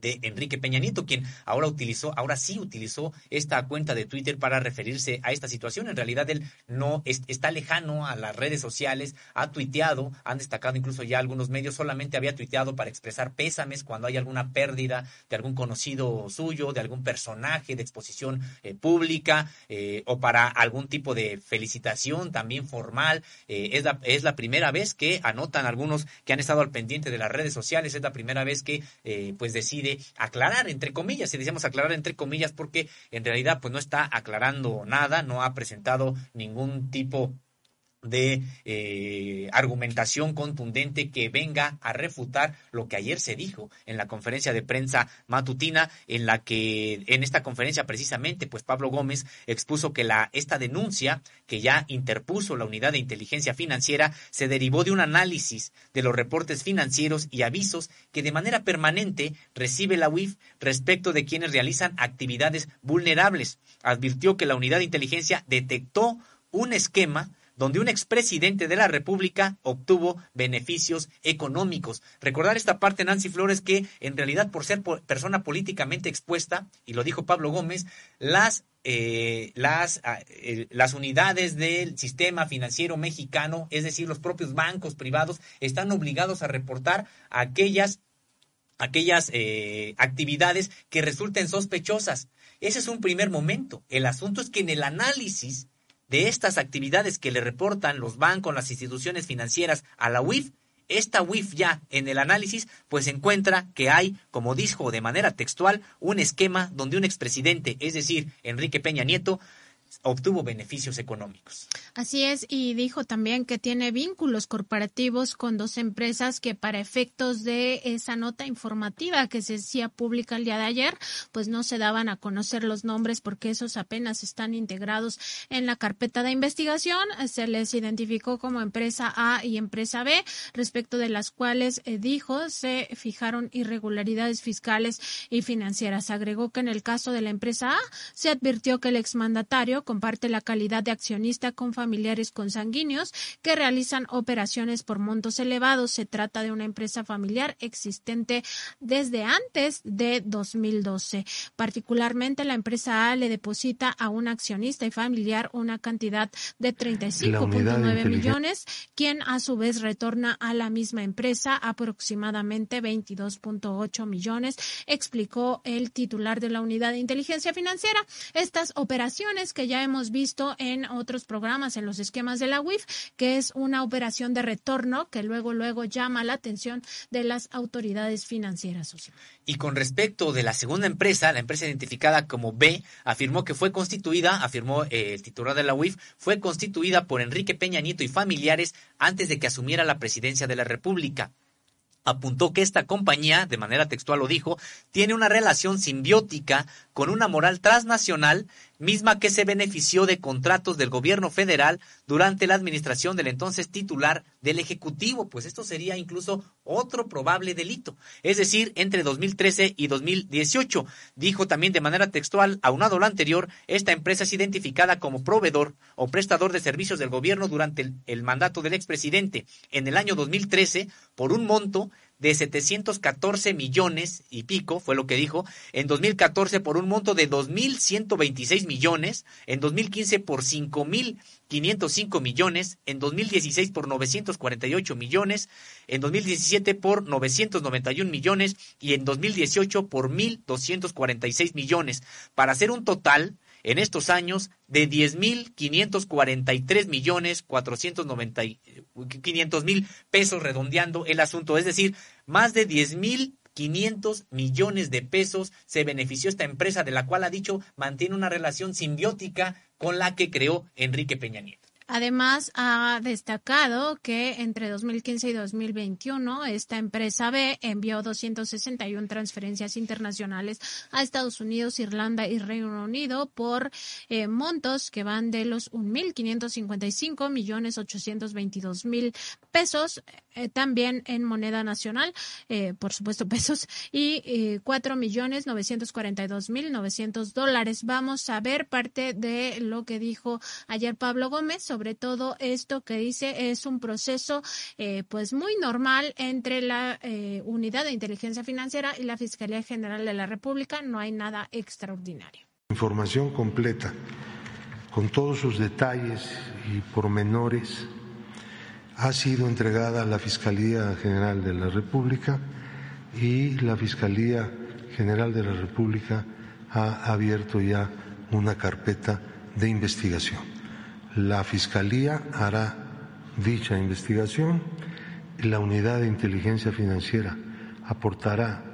de Enrique Peña Nieto, quien ahora utilizó, ahora sí utilizó esta cuenta de Twitter para referirse a esta situación. En realidad él no está lejano a las redes sociales, ha tuiteado, han destacado incluso ya algunos medios, solamente había tuiteado para expresar pésames cuando hay alguna pérdida de algún conocido suyo, de algún personaje de exposición eh, pública eh, o para algún tipo de felicitación también formal. Eh, es, la, es la primera vez que anotan algunos que han estado al pendiente de las redes sociales, es la primera vez que pues decide aclarar, entre comillas, y decíamos aclarar entre comillas porque en realidad pues no está aclarando nada, no ha presentado ningún tipo de eh, argumentación contundente que venga a refutar lo que ayer se dijo en la conferencia de prensa matutina, en la que en esta conferencia precisamente, pues Pablo Gómez expuso que la esta denuncia que ya interpuso la unidad de inteligencia financiera se derivó de un análisis de los reportes financieros y avisos que de manera permanente recibe la UIF respecto de quienes realizan actividades vulnerables. Advirtió que la unidad de inteligencia detectó un esquema donde un expresidente de la República obtuvo beneficios económicos. Recordar esta parte, Nancy Flores, que en realidad por ser persona políticamente expuesta, y lo dijo Pablo Gómez, las eh, las, ah, las unidades del sistema financiero mexicano, es decir, los propios bancos privados, están obligados a reportar aquellas, aquellas eh, actividades que resulten sospechosas. Ese es un primer momento. El asunto es que en el análisis de estas actividades que le reportan los bancos, las instituciones financieras a la UIF, esta UIF ya en el análisis pues encuentra que hay, como dijo de manera textual, un esquema donde un expresidente, es decir, Enrique Peña Nieto, obtuvo beneficios económicos. Así es, y dijo también que tiene vínculos corporativos con dos empresas que para efectos de esa nota informativa que se hacía pública el día de ayer, pues no se daban a conocer los nombres porque esos apenas están integrados en la carpeta de investigación. Se les identificó como empresa A y empresa B, respecto de las cuales eh, dijo se fijaron irregularidades fiscales y financieras. Agregó que en el caso de la empresa A se advirtió que el exmandatario comparte la calidad de accionista con familiares consanguíneos que realizan operaciones por montos elevados. Se trata de una empresa familiar existente desde antes de 2012. Particularmente la empresa A le deposita a un accionista y familiar una cantidad de 35.9 millones, quien a su vez retorna a la misma empresa aproximadamente 22.8 millones, explicó el titular de la unidad de inteligencia financiera. Estas operaciones que ya hemos visto en otros programas, en los esquemas de la UIF, que es una operación de retorno que luego, luego llama la atención de las autoridades financieras. Y con respecto de la segunda empresa, la empresa identificada como B, afirmó que fue constituida, afirmó eh, el titular de la UIF, fue constituida por Enrique Peña Nieto y familiares antes de que asumiera la presidencia de la República apuntó que esta compañía, de manera textual lo dijo, tiene una relación simbiótica con una moral transnacional misma que se benefició de contratos del gobierno federal durante la administración del entonces titular del Ejecutivo, pues esto sería incluso otro probable delito. Es decir, entre 2013 y 2018, dijo también de manera textual, aunado a lo anterior, esta empresa es identificada como proveedor o prestador de servicios del gobierno durante el, el mandato del expresidente en el año 2013 por un monto de 714 millones y pico, fue lo que dijo, en 2014 por un monto de 2.126 millones, en 2015 por 5.505 millones, en 2016 por 948 millones, en 2017 por 991 millones y en 2018 por 1.246 millones, para hacer un total en estos años de 10.543 millones 490 mil pesos redondeando el asunto, es decir, más de 10.500 millones de pesos se benefició esta empresa de la cual ha dicho mantiene una relación simbiótica con la que creó Enrique Peña Nieto. Además, ha destacado que entre 2015 y 2021 esta empresa B envió 261 transferencias internacionales a Estados Unidos, Irlanda y Reino Unido por eh, montos que van de los 1.555 millones 822 mil pesos, eh, también en moneda nacional, eh, por supuesto [LAUGHS] pesos, y 4 millones 942 mil 900 dólares. Vamos a ver parte de lo que dijo ayer Pablo Gómez sobre sobre todo esto que dice es un proceso eh, pues muy normal entre la eh, unidad de inteligencia financiera y la Fiscalía General de la República. No hay nada extraordinario. Información completa con todos sus detalles y pormenores ha sido entregada a la Fiscalía General de la República y la Fiscalía General de la República ha abierto ya una carpeta de investigación. La Fiscalía hará dicha investigación y la unidad de inteligencia financiera aportará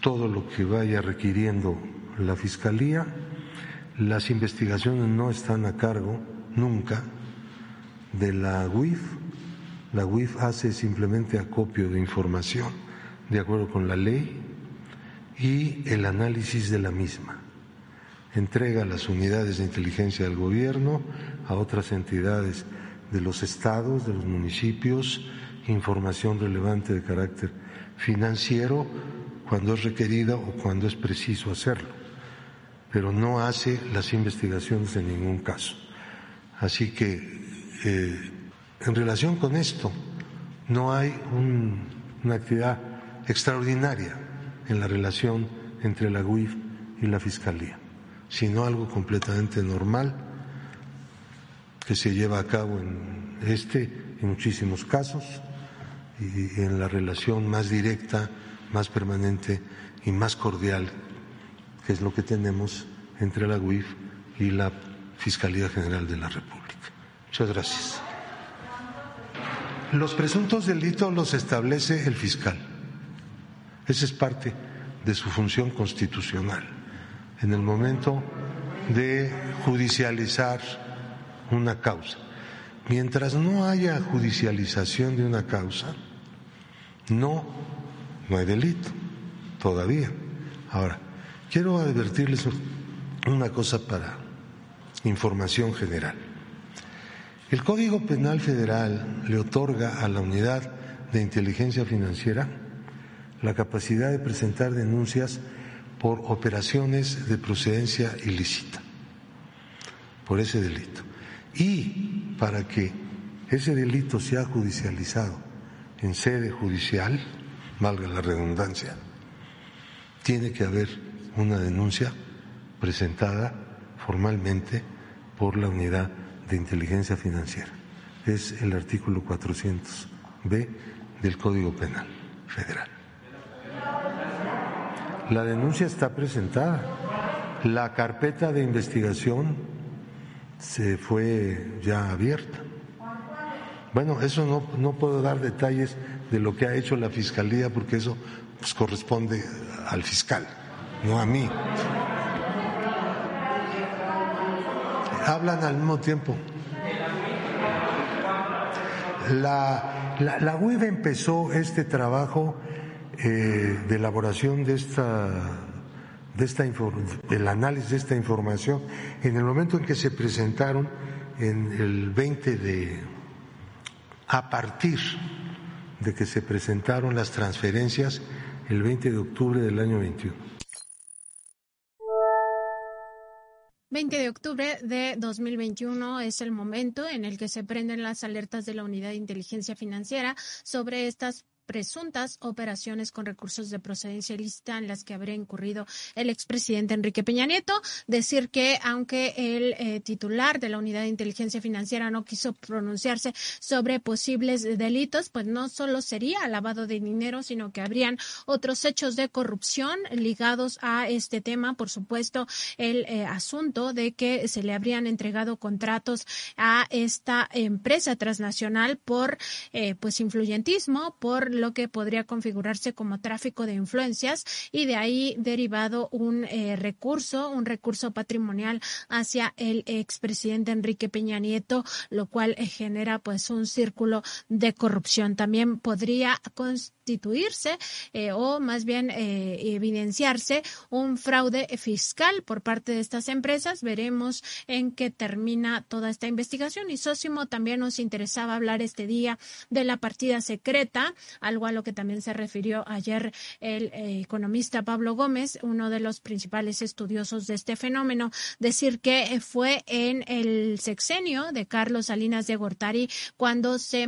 todo lo que vaya requiriendo la Fiscalía. Las investigaciones no están a cargo nunca de la UIF. La UIF hace simplemente acopio de información de acuerdo con la ley y el análisis de la misma. Entrega las unidades de inteligencia del gobierno a otras entidades de los estados, de los municipios, información relevante de carácter financiero cuando es requerida o cuando es preciso hacerlo, pero no hace las investigaciones en ningún caso. Así que, eh, en relación con esto, no hay una actividad extraordinaria en la relación entre la UIF y la Fiscalía, sino algo completamente normal que se lleva a cabo en este y muchísimos casos y en la relación más directa, más permanente y más cordial, que es lo que tenemos entre la UIF y la Fiscalía General de la República. Muchas gracias. Los presuntos delitos los establece el fiscal. Esa es parte de su función constitucional. En el momento de judicializar una causa. Mientras no haya judicialización de una causa, no, no hay delito todavía. Ahora, quiero advertirles una cosa para información general. El Código Penal Federal le otorga a la Unidad de Inteligencia Financiera la capacidad de presentar denuncias por operaciones de procedencia ilícita, por ese delito. Y para que ese delito sea judicializado en sede judicial, valga la redundancia, tiene que haber una denuncia presentada formalmente por la unidad de inteligencia financiera. Es el artículo 400b del Código Penal Federal. La denuncia está presentada. La carpeta de investigación se fue ya abierta. Bueno, eso no, no puedo dar detalles de lo que ha hecho la Fiscalía porque eso pues, corresponde al fiscal, no a mí. Hablan al mismo tiempo. La, la, la UIF empezó este trabajo eh, de elaboración de esta, de esta del análisis de esta información en el momento en que se presentaron en el 20 de a partir de que se presentaron las transferencias el 20 de octubre del año 21. 20 de octubre de 2021 es el momento en el que se prenden las alertas de la Unidad de Inteligencia Financiera sobre estas presuntas operaciones con recursos de procedencia ilícita en las que habría incurrido el expresidente Enrique Peña Nieto. Decir que aunque el eh, titular de la Unidad de Inteligencia Financiera no quiso pronunciarse sobre posibles delitos, pues no solo sería lavado de dinero, sino que habrían otros hechos de corrupción ligados a este tema. Por supuesto, el eh, asunto de que se le habrían entregado contratos a esta empresa transnacional por eh, pues influyentismo, por lo que podría configurarse como tráfico de influencias y de ahí derivado un eh, recurso, un recurso patrimonial hacia el expresidente Enrique Peña Nieto, lo cual eh, genera pues un círculo de corrupción. También podría eh, o más bien evidenciarse un fraude fiscal por parte de estas empresas. Veremos en qué termina toda esta investigación y Sósimo también nos interesaba hablar este día de la partida secreta algo a lo que también se refirió ayer el eh, economista Pablo Gómez, uno de los principales estudiosos de este fenómeno, decir que fue en el sexenio de Carlos Salinas de Gortari cuando se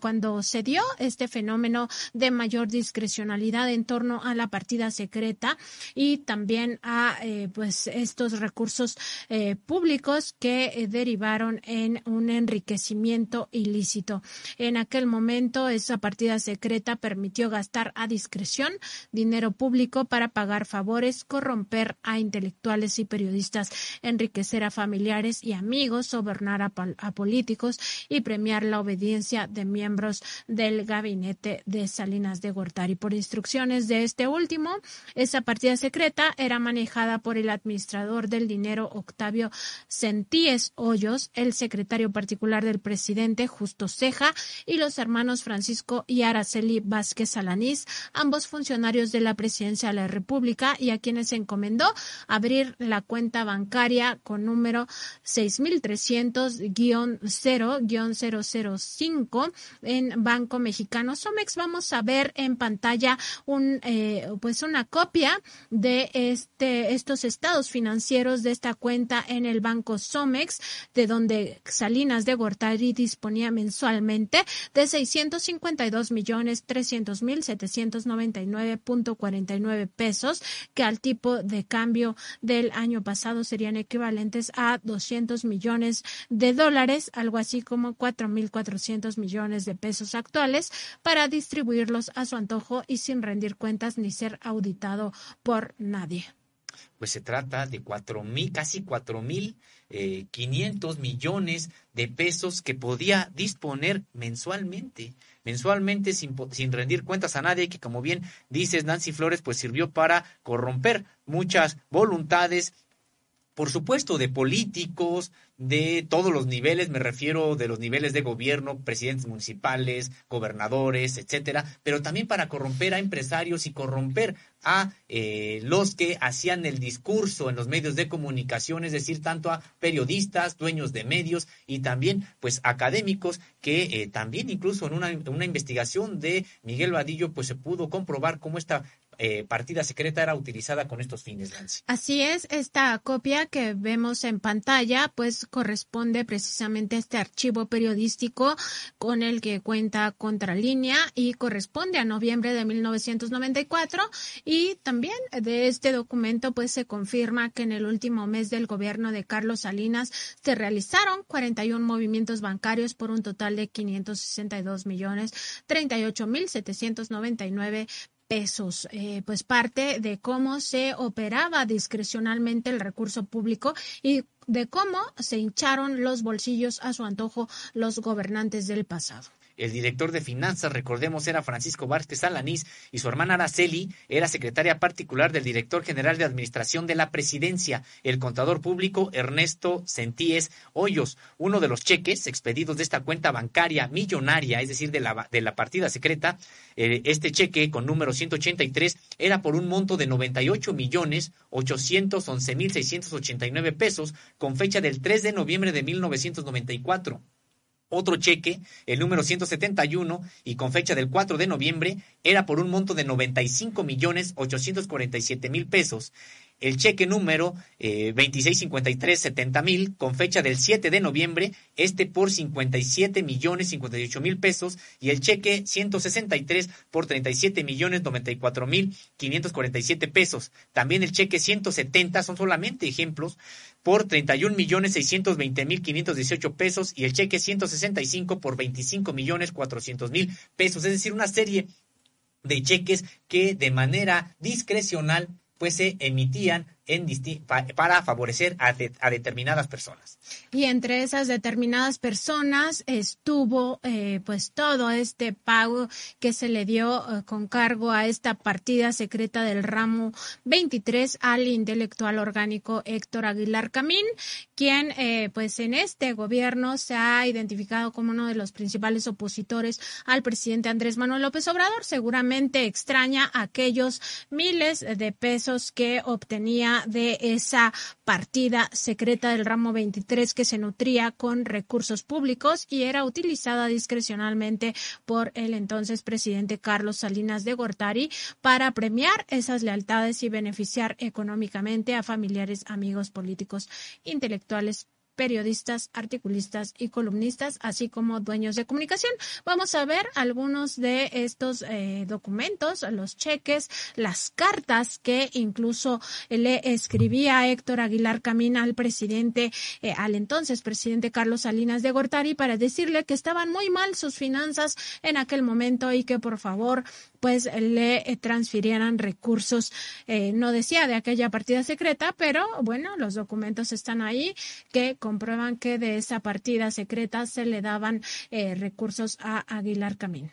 cuando se dio este fenómeno de mayor discrecionalidad en torno a la partida secreta y también a eh, pues estos recursos eh, públicos que derivaron en un enriquecimiento ilícito. En aquel momento esa partida secreta permitió gastar a discreción dinero público para pagar favores, corromper a intelectuales y periodistas, enriquecer a familiares y amigos, sobornar a, políticos y premiar la obediencia de miembros del gabinete de Salinas de Gortari. Por instrucciones de este último, esa partida secreta era manejada por el administrador del dinero Octavio Sentíes Hoyos, el secretario particular del presidente Justo Ceja y los hermanos Francisco y Araceli Vázquez Alanís, ambos funcionarios de la Presidencia de la República y a quienes se encomendó abrir la cuenta bancaria con número 6300-0-005 en Banco Mexicano Somex. Vamos a ver en pantalla un eh, pues una copia de este estos estados financieros de esta cuenta en el Banco Somex, de donde Salinas de Gortari disponía mensualmente de 652 millones trescientos mil setecientos noventa y nueve punto cuarenta y nueve pesos, que al tipo de cambio del año pasado serían equivalentes a 200 millones de dólares, algo así como cuatro mil cuatrocientos millones de pesos actuales, para distribuirlos a su antojo y sin rendir cuentas ni ser auditado por nadie. Pues se trata de cuatro mil, casi cuatro mil eh, quinientos millones de pesos que podía disponer mensualmente, mensualmente sin, sin rendir cuentas a nadie, que como bien dices Nancy Flores, pues sirvió para corromper muchas voluntades por supuesto, de políticos, de todos los niveles, me refiero de los niveles de gobierno, presidentes municipales, gobernadores, etcétera, pero también para corromper a empresarios y corromper a eh, los que hacían el discurso en los medios de comunicación, es decir, tanto a periodistas, dueños de medios y también, pues, académicos que eh, también incluso en una, una investigación de Miguel Vadillo, pues se pudo comprobar cómo esta eh, partida secreta era utilizada con estos fines, Nancy. Así es, esta copia que vemos en pantalla pues corresponde precisamente a este archivo periodístico con el que cuenta Contralínea y corresponde a noviembre de 1994 y también de este documento pues se confirma que en el último mes del gobierno de Carlos Salinas se realizaron 41 movimientos bancarios por un total de 562 millones 38 mil 799 pesos, eh, pues parte de cómo se operaba discrecionalmente el recurso público y de cómo se hincharon los bolsillos a su antojo los gobernantes del pasado. El director de finanzas, recordemos, era Francisco Vázquez Alanís y su hermana Araceli era secretaria particular del director general de administración de la presidencia, el contador público Ernesto Sentíes Hoyos. Uno de los cheques expedidos de esta cuenta bancaria millonaria, es decir, de la, de la partida secreta, eh, este cheque con número 183 era por un monto de 98 millones 811 mil 689 pesos con fecha del 3 de noviembre de 1994 otro cheque, el número 171, y con fecha del 4 de noviembre, era por un monto de 95 millones 847 mil pesos. El cheque número eh, 2653 mil, con fecha del 7 de noviembre, este por 57 millones 58 mil pesos, y el cheque 163 por 37 millones 94 mil 547 pesos. También el cheque 170 son solamente ejemplos por 31 millones 620 mil 518 pesos y el cheque 165 por 25 millones 400 mil pesos. Es decir, una serie de cheques que de manera discrecional pues se emitían para favorecer a, a, determinadas personas. Y entre esas determinadas personas estuvo eh, pues todo este pago que se le dio eh, con cargo a esta partida secreta del ramo 23 al intelectual orgánico Héctor Aguilar Camín, quien eh, pues en este gobierno se ha identificado como uno de los principales opositores al presidente Andrés Manuel López Obrador. Seguramente extraña aquellos miles de pesos que obtenía de esa partida secreta del ramo 23 que se nutría con recursos públicos y era utilizada discrecionalmente por el entonces presidente Carlos Salinas de Gortari para premiar esas lealtades y beneficiar económicamente a familiares, amigos políticos, intelectuales, periodistas, articulistas y columnistas, así como dueños de comunicación. Vamos a ver algunos de estos eh, documentos, los cheques, las cartas que incluso le escribía Héctor Aguilar Camina al presidente, eh, al entonces presidente Carlos Salinas de Gortari, para decirle que estaban muy mal sus finanzas en aquel momento y que por favor pues le eh, transfirieran recursos, eh, no decía de aquella partida secreta, pero bueno, los documentos están ahí que comprueban que de esa partida secreta se le daban eh, recursos a Aguilar Camín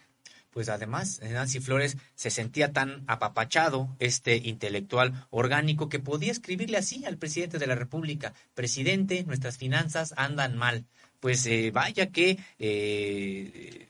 pues además Nancy Flores se sentía tan apapachado, este intelectual orgánico, que podía escribirle así al presidente de la República, presidente, nuestras finanzas andan mal. Pues vaya que eh,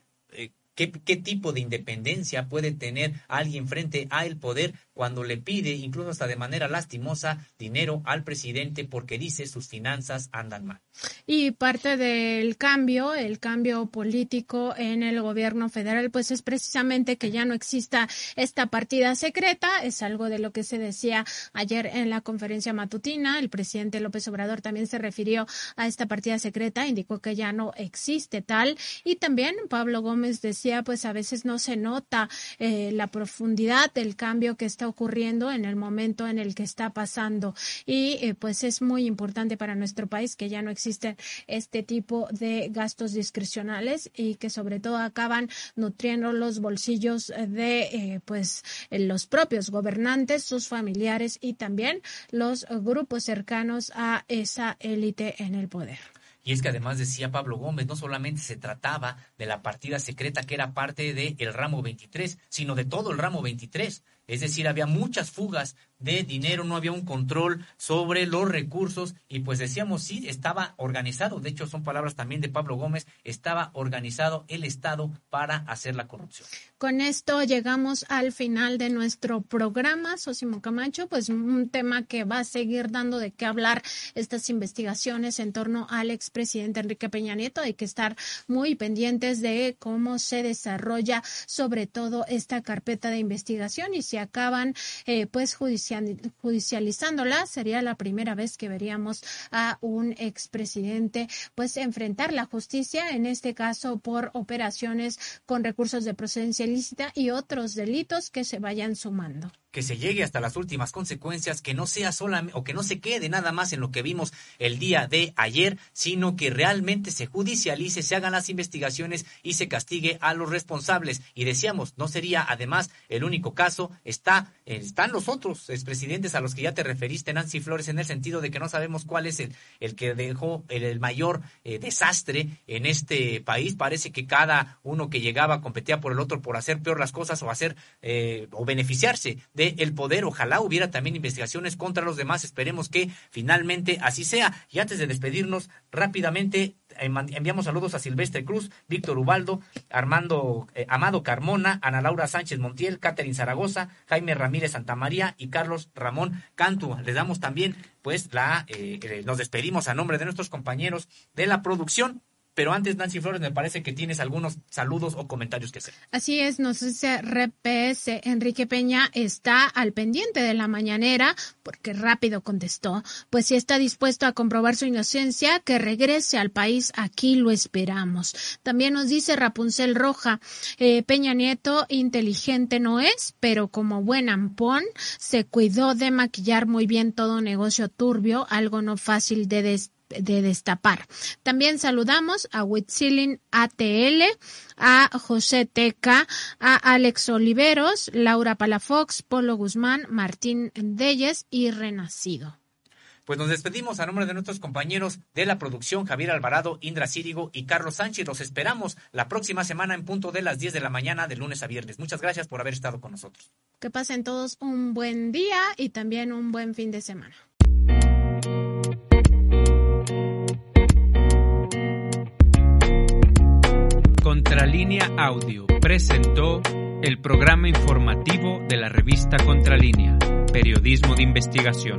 ¿Qué, tipo de independencia puede tener alguien frente al poder cuando le pide, incluso hasta de manera lastimosa, dinero al presidente porque dice sus finanzas andan mal. Y parte del cambio, el cambio político en el gobierno federal, pues es precisamente que ya no exista esta partida secreta. Es algo de lo que se decía ayer en la conferencia matutina. El presidente López Obrador también se refirió a esta partida secreta, indicó que ya no existe tal. Y también Pablo Gómez decía, pues a veces no se nota eh, la profundidad del cambio que está ocurriendo en el momento en el que está pasando. Y eh, pues es muy importante para nuestro país que ya no existen este tipo de gastos discrecionales y que sobre todo acaban nutriendo los bolsillos de eh, pues los propios gobernantes, sus familiares y también los grupos cercanos a esa élite en el poder. Y es que además decía Pablo Gómez, no solamente se trataba de la partida secreta que era parte del el ramo 23, sino de todo el ramo 23 es decir, había muchas fugas de dinero, no había un control sobre los recursos y pues decíamos, sí, estaba organizado, de hecho son palabras también de Pablo Gómez, estaba organizado el Estado para hacer la corrupción. Con esto llegamos al final de nuestro programa, Sosimo Camacho, pues un tema que va a seguir dando de qué hablar estas investigaciones en torno al expresidente Enrique Peña Nieto. Hay que estar muy pendientes de cómo se desarrolla sobre todo esta carpeta de investigación y si acaban eh, pues judicializándola, sería la primera vez que veríamos a un expresidente pues enfrentar la justicia, en este caso por operaciones con recursos de procedencia ilícita y otros delitos que se vayan sumando que se llegue hasta las últimas consecuencias, que no sea solamente o que no se quede nada más en lo que vimos el día de ayer, sino que realmente se judicialice, se hagan las investigaciones y se castigue a los responsables. Y decíamos, no sería además el único caso, está están los otros expresidentes a los que ya te referiste, Nancy Flores, en el sentido de que no sabemos cuál es el, el que dejó el, mayor eh, desastre en este país. Parece que cada uno que llegaba competía por el otro por hacer peor las cosas o hacer eh, o beneficiarse del poder. Ojalá hubiera también investigaciones contra los demás. Esperemos que finalmente así sea. Y antes de despedirnos, rápidamente enviamos saludos a Silvestre Cruz, Víctor Ubaldo, Armando eh, Amado Carmona, Ana Laura Sánchez Montiel, Catherine Zaragoza, Jaime Ramírez Santamaría y Carlos Ramón Cantu. Les damos también, pues, la, eh, eh, nos despedimos a nombre de nuestros compañeros de la producción. Pero antes, Nancy Flores, me parece que tienes algunos saludos o comentarios que hacer. Así es, nos dice RPS Enrique Peña está al pendiente de la mañanera, porque rápido contestó, pues si está dispuesto a comprobar su inocencia, que regrese al país, aquí lo esperamos. También nos dice Rapunzel Roja, eh, Peña Nieto inteligente no es, pero como buen ampón, se cuidó de maquillar muy bien todo negocio turbio, algo no fácil de des de destapar. También saludamos a Witzilin ATL, a José Teca, a Alex Oliveros, Laura Palafox, Polo Guzmán, Martín Deyes y Renacido. Pues nos despedimos a nombre de nuestros compañeros de la producción, Javier Alvarado, Indra Círigo y Carlos Sánchez. Los esperamos la próxima semana en punto de las 10 de la mañana, de lunes a viernes. Muchas gracias por haber estado con nosotros. Que pasen todos un buen día y también un buen fin de semana. Contralínea Audio presentó el programa informativo de la revista Contralínea, Periodismo de Investigación.